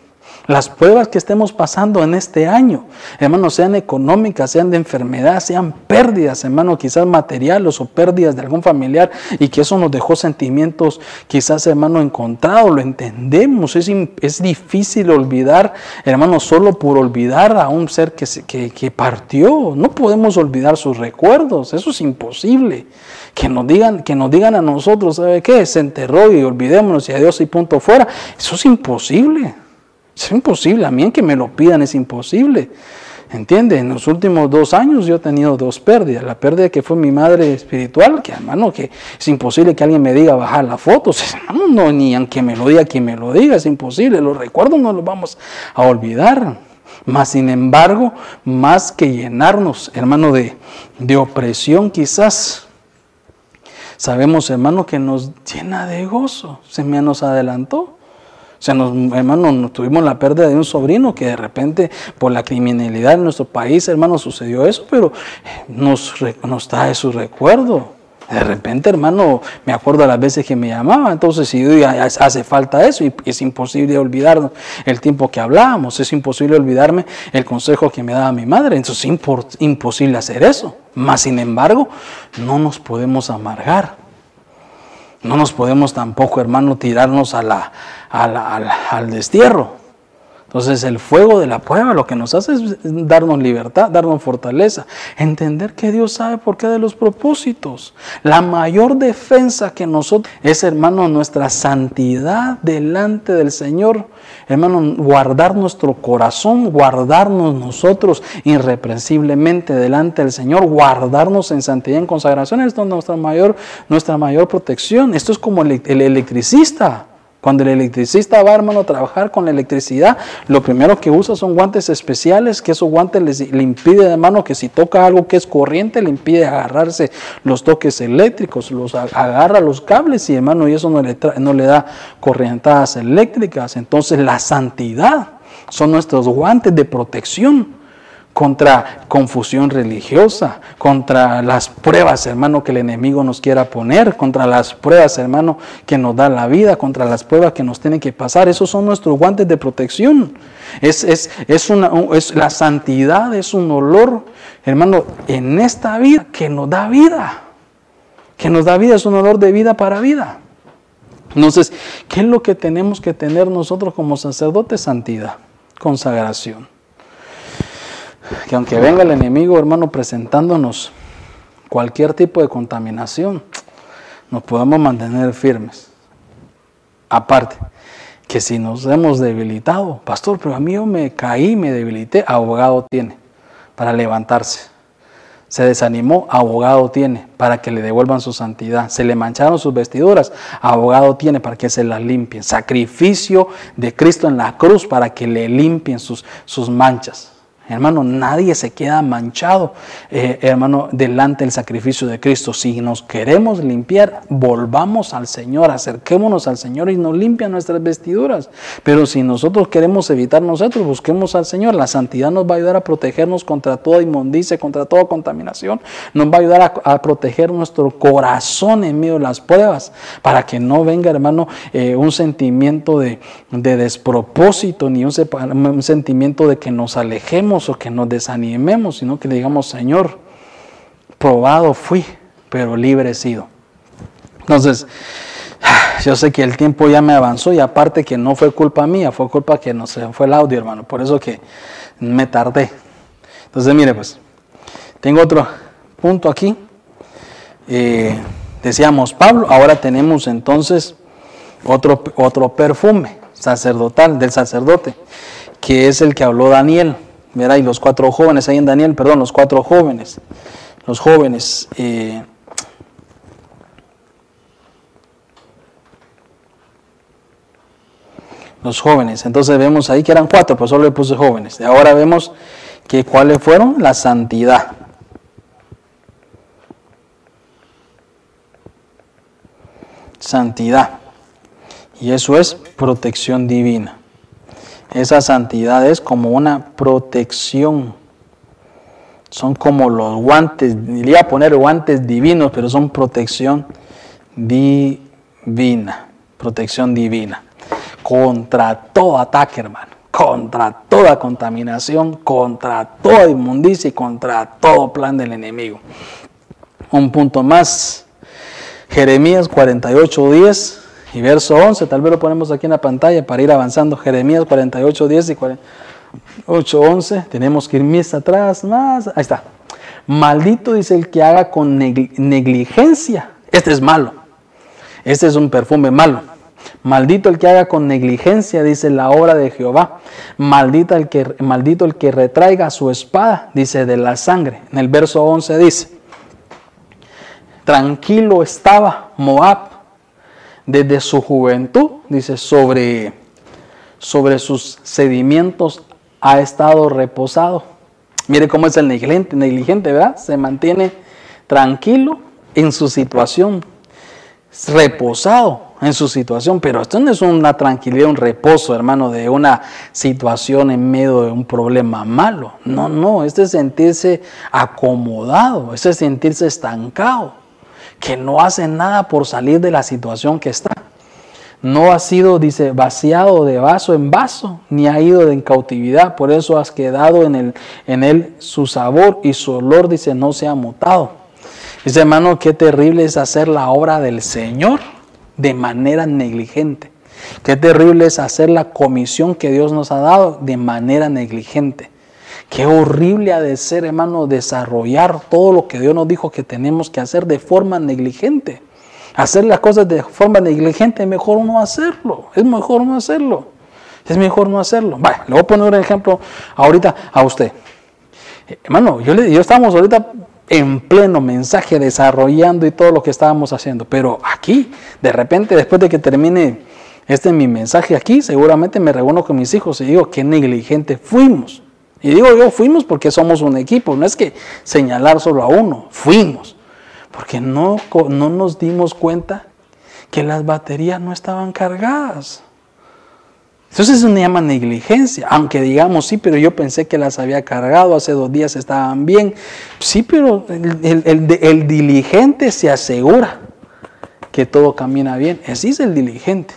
Las pruebas que estemos pasando en este año, hermanos, sean económicas, sean de enfermedad, sean pérdidas, hermano, quizás materiales o pérdidas de algún familiar y que eso nos dejó sentimientos quizás, hermano, encontrados, lo entendemos. Es, es difícil olvidar, hermano, solo por olvidar a un ser que, que, que partió. No podemos olvidar sus recuerdos, eso es imposible. Que nos digan, que nos digan a nosotros, ¿sabe qué? Se enterró y olvidémonos y adiós y punto fuera. Eso es imposible. Es imposible, a mí que me lo pidan es imposible. ¿Entiende? En los últimos dos años yo he tenido dos pérdidas. La pérdida que fue mi madre espiritual, que hermano, que es imposible que alguien me diga bajar las fotos. <laughs> No, ni aunque me lo diga quien me lo diga, es imposible. Los recuerdos no los vamos a olvidar. Mas, sin embargo, más que llenarnos, hermano, de, de opresión quizás, sabemos, hermano, que nos llena de gozo. Se me nos adelantó. O sea, hermano, tuvimos la pérdida de un sobrino que de repente por la criminalidad en nuestro país, hermano, sucedió eso, pero nos, nos trae su recuerdo. De repente, hermano, me acuerdo de las veces que me llamaba, entonces si hace falta eso y es imposible olvidarnos el tiempo que hablábamos, es imposible olvidarme el consejo que me daba mi madre, entonces es imposible hacer eso. Más sin embargo, no nos podemos amargar. No nos podemos tampoco, hermano, tirarnos a la, al, destierro. Entonces el fuego de la prueba lo que nos hace es darnos libertad, darnos fortaleza, entender que Dios sabe por qué de los propósitos. La mayor defensa que nosotros es, hermano, nuestra santidad delante del Señor. Hermano, guardar nuestro corazón, guardarnos nosotros irreprensiblemente delante del Señor, guardarnos en santidad y en consagración. Esto es nuestra mayor, nuestra mayor protección. Esto es como el electricista. Cuando el electricista va, hermano, a trabajar con la electricidad, lo primero que usa son guantes especiales, que esos guantes le impide, hermano, que si toca algo que es corriente, le impide agarrarse los toques eléctricos, los agarra los cables y, hermano, y eso no le, no le da corrientadas eléctricas. Entonces, la santidad son nuestros guantes de protección contra confusión religiosa, contra las pruebas, hermano, que el enemigo nos quiera poner, contra las pruebas, hermano, que nos da la vida, contra las pruebas que nos tienen que pasar. Esos son nuestros guantes de protección. Es, es, es, una, es la santidad, es un olor, hermano, en esta vida que nos da vida. Que nos da vida, es un olor de vida para vida. Entonces, ¿qué es lo que tenemos que tener nosotros como sacerdotes? Santidad, consagración que aunque venga el enemigo, hermano, presentándonos cualquier tipo de contaminación, nos podamos mantener firmes. Aparte, que si nos hemos debilitado, pastor, pero a mí yo me caí, me debilité, abogado tiene para levantarse. Se desanimó, abogado tiene para que le devuelvan su santidad. Se le mancharon sus vestiduras, abogado tiene para que se las limpien. Sacrificio de Cristo en la cruz para que le limpien sus, sus manchas. Hermano, nadie se queda manchado, eh, hermano, delante del sacrificio de Cristo. Si nos queremos limpiar, volvamos al Señor, acerquémonos al Señor y nos limpia nuestras vestiduras. Pero si nosotros queremos evitar nosotros, busquemos al Señor. La santidad nos va a ayudar a protegernos contra toda inmundicia, contra toda contaminación. Nos va a ayudar a, proteger nuestro corazón en medio de las pruebas, para que no venga, hermano, eh, un sentimiento de, despropósito, ni un sentimiento de que nos alejemos o que nos desanimemos, sino que le digamos, Señor, probado fui, pero libre sido. Entonces, yo sé que el tiempo ya me avanzó y aparte que no fue culpa mía, fue culpa que no se fue el audio, hermano. Por eso que me tardé. Entonces, mire, pues, tengo otro punto aquí. Eh, decíamos Pablo, ahora tenemos entonces otro, otro perfume sacerdotal del sacerdote, que es el que habló Daniel. Verá, y los cuatro jóvenes, ahí en Daniel, perdón, los cuatro jóvenes, los jóvenes. Eh, los jóvenes. Entonces vemos ahí que eran cuatro, pues solo le puse jóvenes. Y ahora vemos que cuáles fueron la santidad. Santidad. Y eso es protección divina. Esa santidad es como una protección. Son como los guantes, diría poner guantes divinos, pero son protección divina. Protección divina contra todo ataque, hermano, contra toda contaminación, contra toda inmundicia y contra todo plan del enemigo. Un punto más, Jeremías 48, 10 y verso 11, tal vez lo ponemos aquí en la pantalla para ir avanzando. Jeremías 48, 10 y 48, 11, tenemos que ir más atrás, más, ahí está. Maldito dice el que haga con negligencia. Este es malo. Este es un perfume malo Maldito el que haga con negligencia, dice la obra de Jehová. Maldito el que, maldito el que retraiga su espada, dice de la sangre. En el verso 11 dice, tranquilo estaba Moab desde su juventud, dice, sobre, sobre sus sedimentos ha estado reposado. Mire cómo es el negligente, ¿verdad? Se mantiene tranquilo en su situación, reposado en su situación, pero esto no es una tranquilidad, un reposo, hermano, de una situación en medio de un problema malo. No, no, este es sentirse acomodado, este es sentirse estancado, que no hace nada por salir de la situación que está. No ha sido, dice, vaciado de vaso en vaso, ni ha ido en cautividad, por eso has quedado en, el, en él su sabor y su olor, dice, no se ha mutado. Dice, hermano, qué terrible es hacer la obra del Señor de manera negligente. Qué terrible es hacer la comisión que Dios nos ha dado de manera negligente. Qué horrible ha de ser, hermano, desarrollar todo lo que Dios nos dijo que tenemos que hacer de forma negligente. Hacer las cosas de forma negligente es mejor no hacerlo. Es mejor no hacerlo. Es mejor no hacerlo. Vale, le voy a poner un ejemplo ahorita a usted. Hermano, yo, le, yo estamos ahorita en pleno mensaje, desarrollando y todo lo que estábamos haciendo. Pero aquí, de repente, después de que termine este mi mensaje aquí, seguramente me reúno con mis hijos y digo, qué negligente fuimos. Y digo yo, fuimos porque somos un equipo, no es que señalar solo a uno, fuimos. Porque no, no nos dimos cuenta que las baterías no estaban cargadas. Entonces eso se llama negligencia, aunque digamos, sí, pero yo pensé que las había cargado, hace dos días estaban bien. Sí, pero el, diligente se asegura que todo camina bien. Así es el diligente.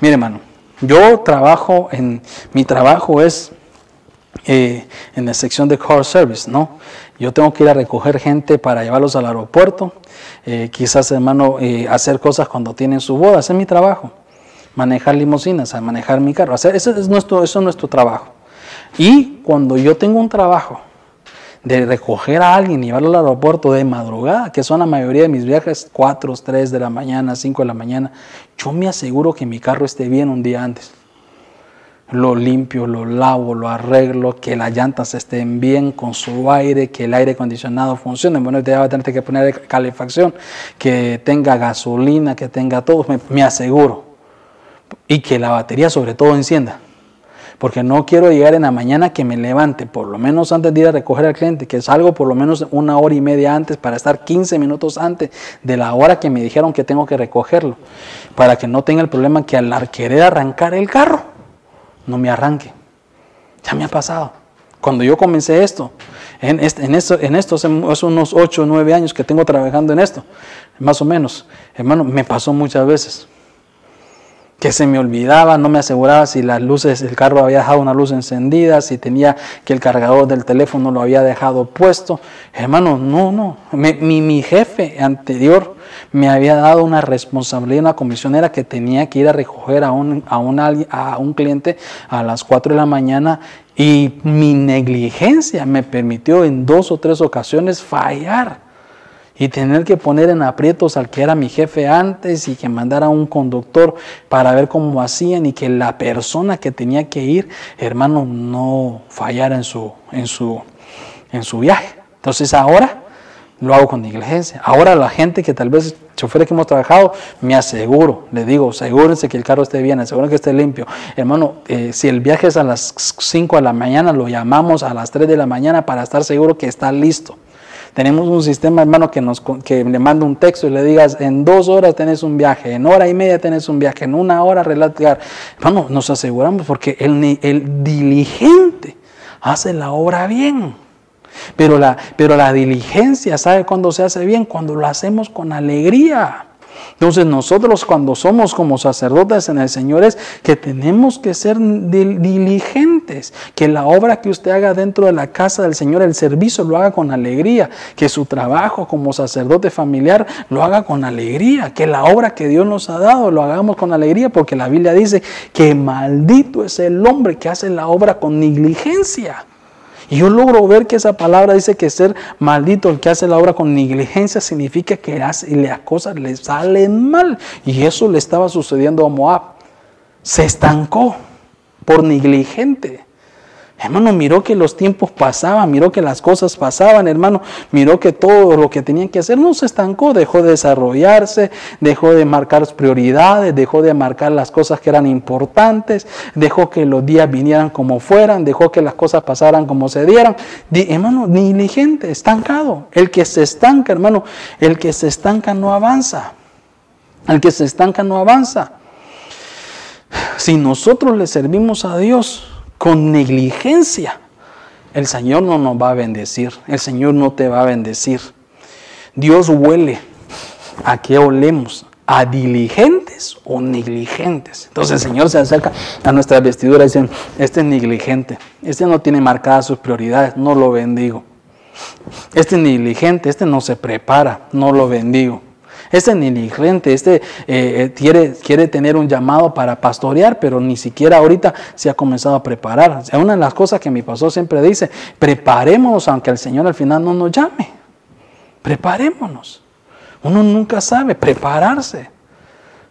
Mire, hermano, yo trabajo en, mi trabajo es eh, en la sección de car service, ¿no? Yo tengo que ir a recoger gente para llevarlos al aeropuerto, eh, quizás, hermano, eh, hacer cosas cuando tienen su boda, ese es mi trabajo manejar limusinas, manejar mi carro. Eso es nuestro, eso es nuestro trabajo. Y cuando yo tengo un trabajo de recoger a alguien y llevarlo al aeropuerto de madrugada, que son la mayoría de mis viajes, 4, 3 de la mañana, 5 de la mañana, yo me aseguro que mi carro esté bien un día antes. Lo limpio, lo lavo, lo arreglo, que las llantas estén bien con su aire, que el aire acondicionado funcione. Bueno, te va a tener que poner calefacción, que tenga gasolina, que tenga todo, me aseguro y que la batería sobre todo encienda. Porque no quiero llegar en la mañana que me levante, por lo menos antes de ir a recoger al cliente, que salgo por lo menos una hora y media antes para estar 15 minutos antes de la hora que me dijeron que tengo que recogerlo. Para que no tenga el problema que al querer arrancar el carro, no me arranque. Ya me ha pasado. Cuando yo comencé esto, en, este, en, esto, en estos hace unos 8 o 9 años que tengo trabajando en esto, más o menos, hermano, me pasó muchas veces que se me olvidaba, no me aseguraba si las luces, el carro había dejado una luz encendida, si tenía que el cargador del teléfono lo había dejado puesto. Hermano, no, no. mi, mi, jefe anterior me había dado una responsabilidad, una comisión era que tenía que ir a recoger a un, a un, a un cliente a las 4 de la mañana y mi negligencia me permitió en dos o tres ocasiones fallar y tener que poner en aprietos al que era mi jefe antes y que mandara un conductor para ver cómo hacían y que la persona que tenía que ir, hermano, no fallara en su, en su, en su viaje. Entonces ahora lo hago con negligencia. Ahora la gente que tal vez, choferes que hemos trabajado, me aseguro, le digo, asegúrense que el carro esté bien, asegúrense que esté limpio. Hermano, eh, si el viaje es a las 5 de la mañana, lo llamamos a las 3 de la mañana para estar seguro que está listo. Tenemos un sistema, hermano, que, nos, que le manda un texto y le digas, en dos horas tenés un viaje, en hora y media tenés un viaje, en una hora relatar. Hermano, nos aseguramos porque el, el diligente hace la obra bien. Pero la, pero la diligencia, ¿sabe cuándo se hace bien? Cuando lo hacemos con alegría. Entonces nosotros cuando somos como sacerdotes en el Señor es que tenemos que ser diligentes, que la obra que usted haga dentro de la casa del Señor, el servicio lo haga con alegría, que su trabajo como sacerdote familiar lo haga con alegría, que la obra que Dios nos ha dado lo hagamos con alegría, porque la Biblia dice que maldito es el hombre que hace la obra con negligencia. Y yo logro ver que esa palabra dice que ser maldito, el que hace la obra con negligencia, significa que hace, las cosas le salen mal. Y eso le estaba sucediendo a Moab. Se estancó por negligente. Hermano, miró que los tiempos pasaban, miró que las cosas pasaban, hermano, miró que todo lo que tenían que hacer no se estancó, dejó de desarrollarse, dejó de marcar prioridades, dejó de marcar las cosas que eran importantes, dejó que los días vinieran como fueran, dejó que las cosas pasaran como se dieran. hermano, negligente, estancado. El que se estanca, hermano, el que se estanca no avanza. El que se estanca no avanza. Si nosotros le servimos a Dios, con negligencia, el Señor no nos va a bendecir, el Señor no te va a bendecir. Dios huele. ¿A qué olemos? ¿A diligentes o negligentes? Entonces el Señor se acerca a nuestra vestidura y dice, este es negligente, este no tiene marcadas sus prioridades, no lo bendigo. Este es negligente, este no se prepara, no lo bendigo. Este negligente, este eh, eh, quiere, quiere tener un llamado para pastorear, pero ni siquiera ahorita se ha comenzado a preparar. Una de las cosas que mi pastor siempre dice, preparémonos aunque el Señor al final no nos llame. Preparémonos. Uno nunca sabe prepararse.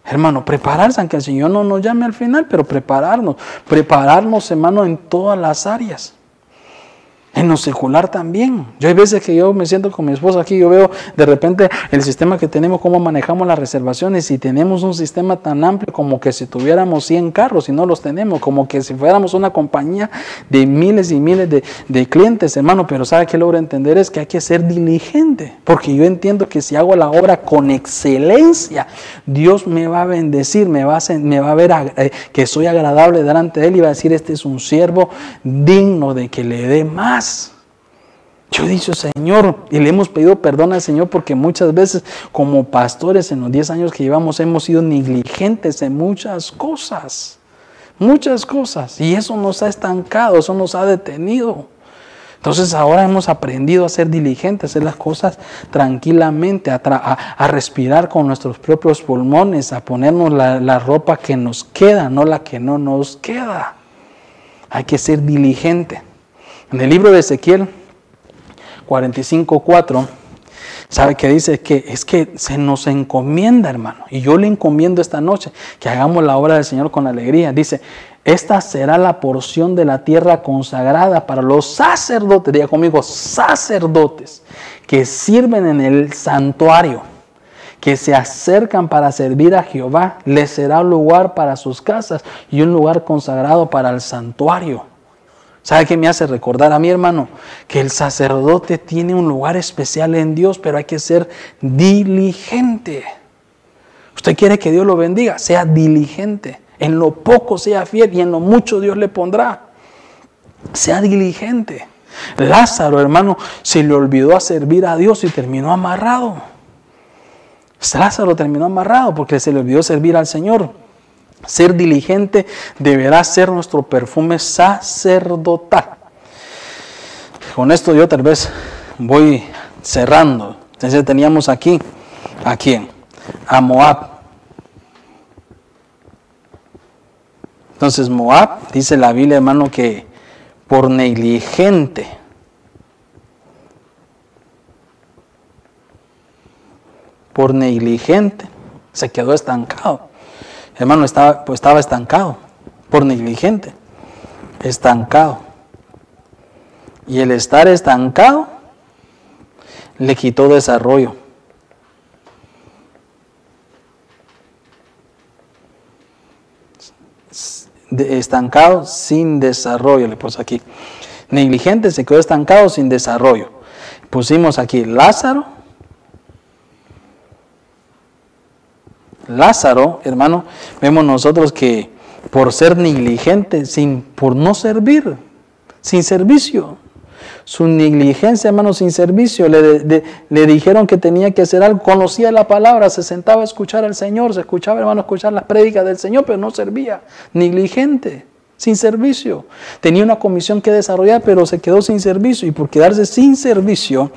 Hermano, prepararse aunque el Señor no nos llame al final, pero prepararnos. Prepararnos, hermano, en todas las áreas. En lo secular también. Yo hay veces que yo me siento con mi esposa aquí, yo veo de repente el sistema que tenemos, cómo manejamos las reservaciones y tenemos un sistema tan amplio como que si tuviéramos 100 carros y no los tenemos, como que si fuéramos una compañía de miles y miles de, clientes, hermano, pero ¿sabe qué logro entender? Es que hay que ser diligente, porque yo entiendo que si hago la obra con excelencia, Dios me va a bendecir, me va a, me va a ver eh, que soy agradable delante de Él y va a decir, este es un siervo digno de que le dé más. Yo he dicho, Señor, y le hemos pedido perdón al Señor porque muchas veces como pastores en los 10 años que llevamos hemos sido negligentes en muchas cosas, muchas cosas, y eso nos ha estancado, eso nos ha detenido. Entonces ahora hemos aprendido a ser diligentes, a hacer las cosas tranquilamente, a, respirar con nuestros propios pulmones, a ponernos la, la ropa que nos queda, no la que no nos queda. Hay que ser diligente. En el libro de Ezequiel 45.4, ¿sabe qué dice? Que es que se nos encomienda, hermano. Y yo le encomiendo esta noche que hagamos la obra del Señor con alegría. Dice, esta será la porción de la tierra consagrada para los sacerdotes, diga conmigo, sacerdotes que sirven en el santuario, que se acercan para servir a Jehová. Les será lugar para sus casas y un lugar consagrado para el santuario. ¿Sabe qué me hace recordar a mi hermano? Que el sacerdote tiene un lugar especial en Dios, pero hay que ser diligente. Usted quiere que Dios lo bendiga, sea diligente. En lo poco sea fiel y en lo mucho Dios le pondrá. Sea diligente. Lázaro, hermano, se le olvidó a servir a Dios y terminó amarrado. Lázaro terminó amarrado porque se le olvidó servir al Señor. Ser diligente deberá ser nuestro perfume sacerdotal. Con esto yo tal vez voy cerrando. Entonces teníamos aquí, ¿a quién? A Moab. Entonces Moab, dice la Biblia hermano, que por negligente, por negligente, se quedó estancado. Hermano, estaba, pues estaba estancado, por negligente, estancado. Y el estar estancado le quitó desarrollo. estancado sin desarrollo, le puse aquí. Negligente se quedó estancado sin desarrollo. Pusimos aquí Lázaro. Lázaro, hermano, vemos nosotros que por ser negligente, sin, por no servir, sin servicio, su negligencia, hermano, sin servicio. Le, le, dijeron que tenía que hacer algo. Conocía la palabra, se sentaba a escuchar al Señor, se escuchaba, hermano, escuchar las prédicas del Señor, pero no servía. Negligente, sin servicio. Tenía una comisión que desarrollar, pero se quedó sin servicio. Y por quedarse sin servicio,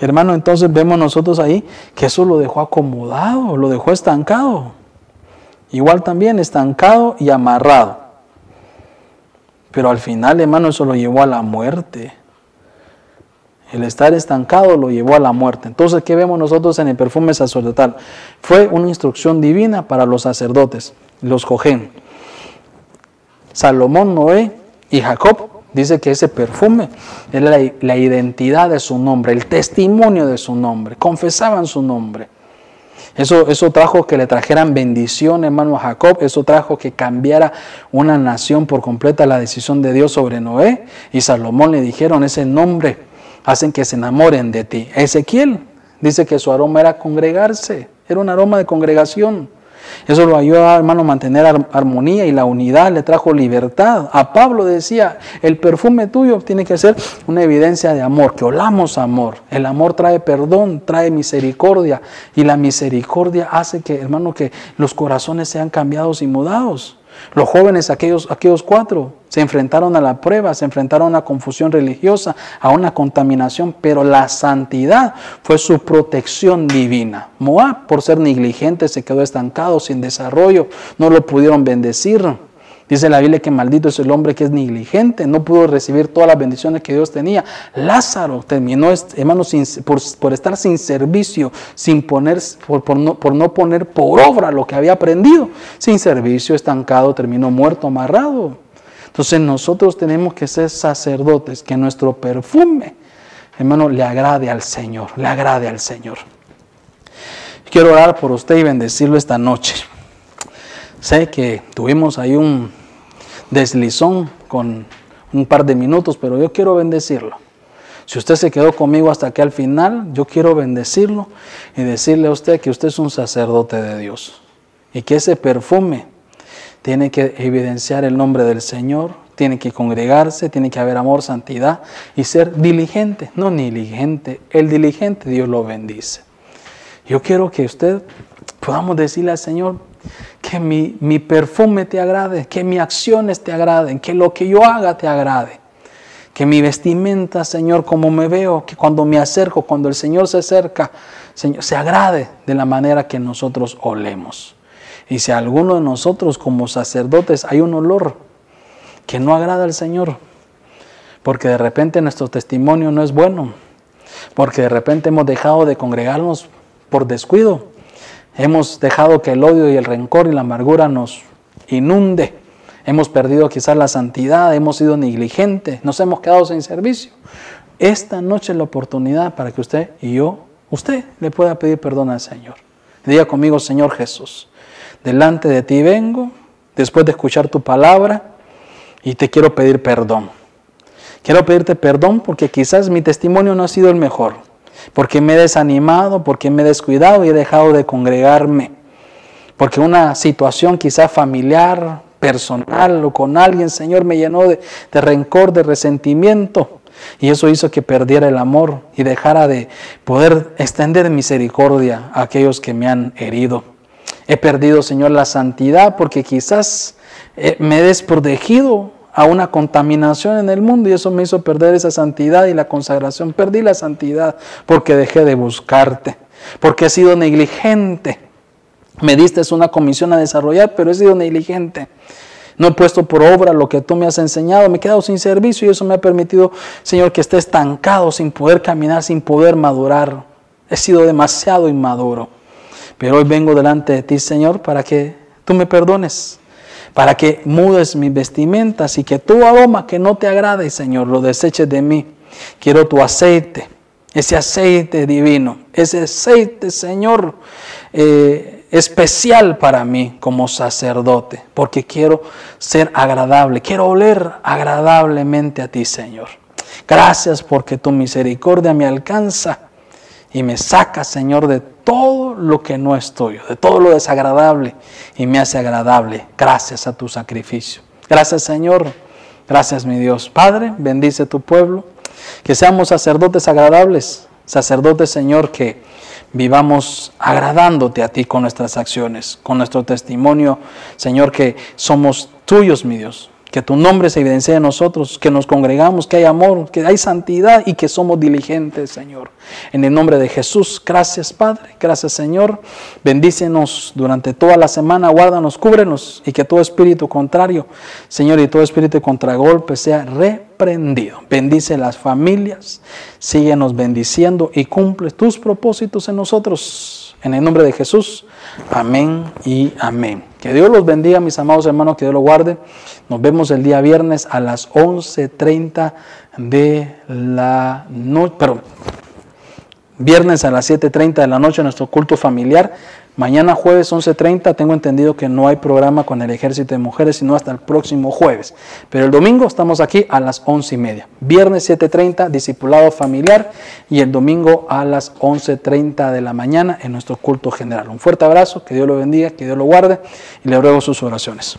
hermano, entonces vemos nosotros ahí que eso lo dejó acomodado, lo dejó estancado. Igual también estancado y amarrado. Pero al final, hermano, eso lo llevó a la muerte. El estar estancado lo llevó a la muerte. Entonces, ¿qué vemos nosotros en el perfume sacerdotal? Fue una instrucción divina para los sacerdotes, los Jojén. Salomón, Noé y Jacob dice que ese perfume era la, identidad de su nombre, el testimonio de su nombre. Confesaban su nombre. Eso, eso, trajo que le trajeran bendición, hermano, a Jacob. Eso trajo que cambiara una nación por completa la decisión de Dios sobre Noé. Y Salomón le dijeron ese nombre hacen que se enamoren de ti. Ezequiel dice que su aroma era congregarse, era un aroma de congregación. Eso lo ayudó, hermano, a mantener armonía y la unidad, le trajo libertad. A Pablo decía, el perfume tuyo tiene que ser una evidencia de amor, que olamos amor. El amor trae perdón, trae misericordia y la misericordia hace que, hermano, que los corazones sean cambiados y mudados. Los jóvenes, aquellos, aquellos cuatro, se enfrentaron a la prueba, se enfrentaron a una confusión religiosa, a una contaminación, pero la santidad fue su protección divina. Moab, por ser negligente, se quedó estancado, sin desarrollo, no lo pudieron bendecir. Dice la Biblia que maldito es el hombre que es negligente, no pudo recibir todas las bendiciones que Dios tenía. Lázaro terminó, hermano, por, estar sin servicio, sin poner, por, no, por no poner por obra lo que había aprendido. Sin servicio, estancado, terminó muerto, amarrado. Entonces nosotros tenemos que ser sacerdotes, que nuestro perfume, hermano, le agrade al Señor, le agrade al Señor. Quiero orar por usted y bendecirlo esta noche. Sé que tuvimos ahí un deslizón con un par de minutos, pero yo quiero bendecirlo. Si usted se quedó conmigo hasta aquí al final, yo quiero bendecirlo y decirle a usted que usted es un sacerdote de Dios y que ese perfume tiene que evidenciar el nombre del Señor, tiene que congregarse, tiene que haber amor, santidad y ser diligente, no negligente, el diligente Dios lo bendice. Yo quiero que usted podamos decirle al Señor, que mi, mi perfume te agrade, que mis acciones te agraden, que lo que yo haga te agrade. Que mi vestimenta, Señor, como me veo, que cuando me acerco, cuando el Señor se acerca, Señor, se agrade de la manera que nosotros olemos. Y si alguno de nosotros como sacerdotes hay un olor que no agrada al Señor, porque de repente nuestro testimonio no es bueno, porque de repente hemos dejado de congregarnos por descuido, Hemos dejado que el odio y el rencor y la amargura nos inunde. Hemos perdido quizás la santidad, hemos sido negligentes, nos hemos quedado sin servicio. Esta noche es la oportunidad para que usted y yo, usted le pueda pedir perdón al Señor. Diga conmigo, Señor Jesús, delante de ti vengo, después de escuchar tu palabra, y te quiero pedir perdón. Quiero pedirte perdón porque quizás mi testimonio no ha sido el mejor porque me he desanimado, porque me he descuidado y he dejado de congregarme, porque una situación quizá familiar, personal o con alguien, Señor, me llenó de, de rencor, de resentimiento. Y eso hizo que perdiera el amor y dejara de poder extender misericordia a aquellos que me han herido. He perdido, Señor, la santidad porque quizás eh, me he desprotegido a una contaminación en el mundo y eso me hizo perder esa santidad y la consagración. Perdí la santidad porque dejé de buscarte, porque he sido negligente. Me diste una comisión a desarrollar, pero he sido negligente. No he puesto por obra lo que tú me has enseñado. Me he quedado sin servicio y eso me ha permitido, Señor, que esté estancado, sin poder caminar, sin poder madurar. He sido demasiado inmaduro. Pero hoy vengo delante de ti, Señor, para que tú me perdones para que mudes mis vestimentas y que tu aroma que no te agrade, Señor, lo deseches de mí. Quiero tu aceite, ese aceite divino, ese aceite, Señor, eh, especial para mí como sacerdote, porque quiero ser agradable, quiero oler agradablemente a ti, Señor. Gracias porque tu misericordia me alcanza y me saca, Señor, de todo lo que no es tuyo, de todo lo desagradable y me hace agradable gracias a tu sacrificio. Gracias, Señor. Gracias, mi Dios. Padre, bendice tu pueblo. Que seamos sacerdotes agradables, sacerdotes, Señor, que vivamos agradándote a ti con nuestras acciones, con nuestro testimonio, Señor, que somos tuyos, mi Dios que tu nombre se evidencie en nosotros, que nos congregamos, que hay amor, que hay santidad y que somos diligentes, Señor. En el nombre de Jesús, gracias Padre, gracias Señor. Bendícenos durante toda la semana, guárdanos, cúbrenos y que todo espíritu contrario, Señor, y todo espíritu contragolpe sea reprendido. Bendice las familias, síguenos bendiciendo y cumple tus propósitos en nosotros. En el nombre de Jesús, amén y amén. Que Dios los bendiga, mis amados hermanos, que Dios los guarde. Nos vemos el día viernes a las 11.30 de la noche, pero viernes a las 7.30 de la noche nuestro culto familiar. Mañana jueves 11.30 tengo entendido que no hay programa con el ejército de mujeres, sino hasta el próximo jueves. Pero el domingo estamos aquí a las 11.30. Viernes 7.30, discipulado familiar. Y el domingo a las 11.30 de la mañana en nuestro culto general. Un fuerte abrazo, que Dios lo bendiga, que Dios lo guarde y le ruego sus oraciones.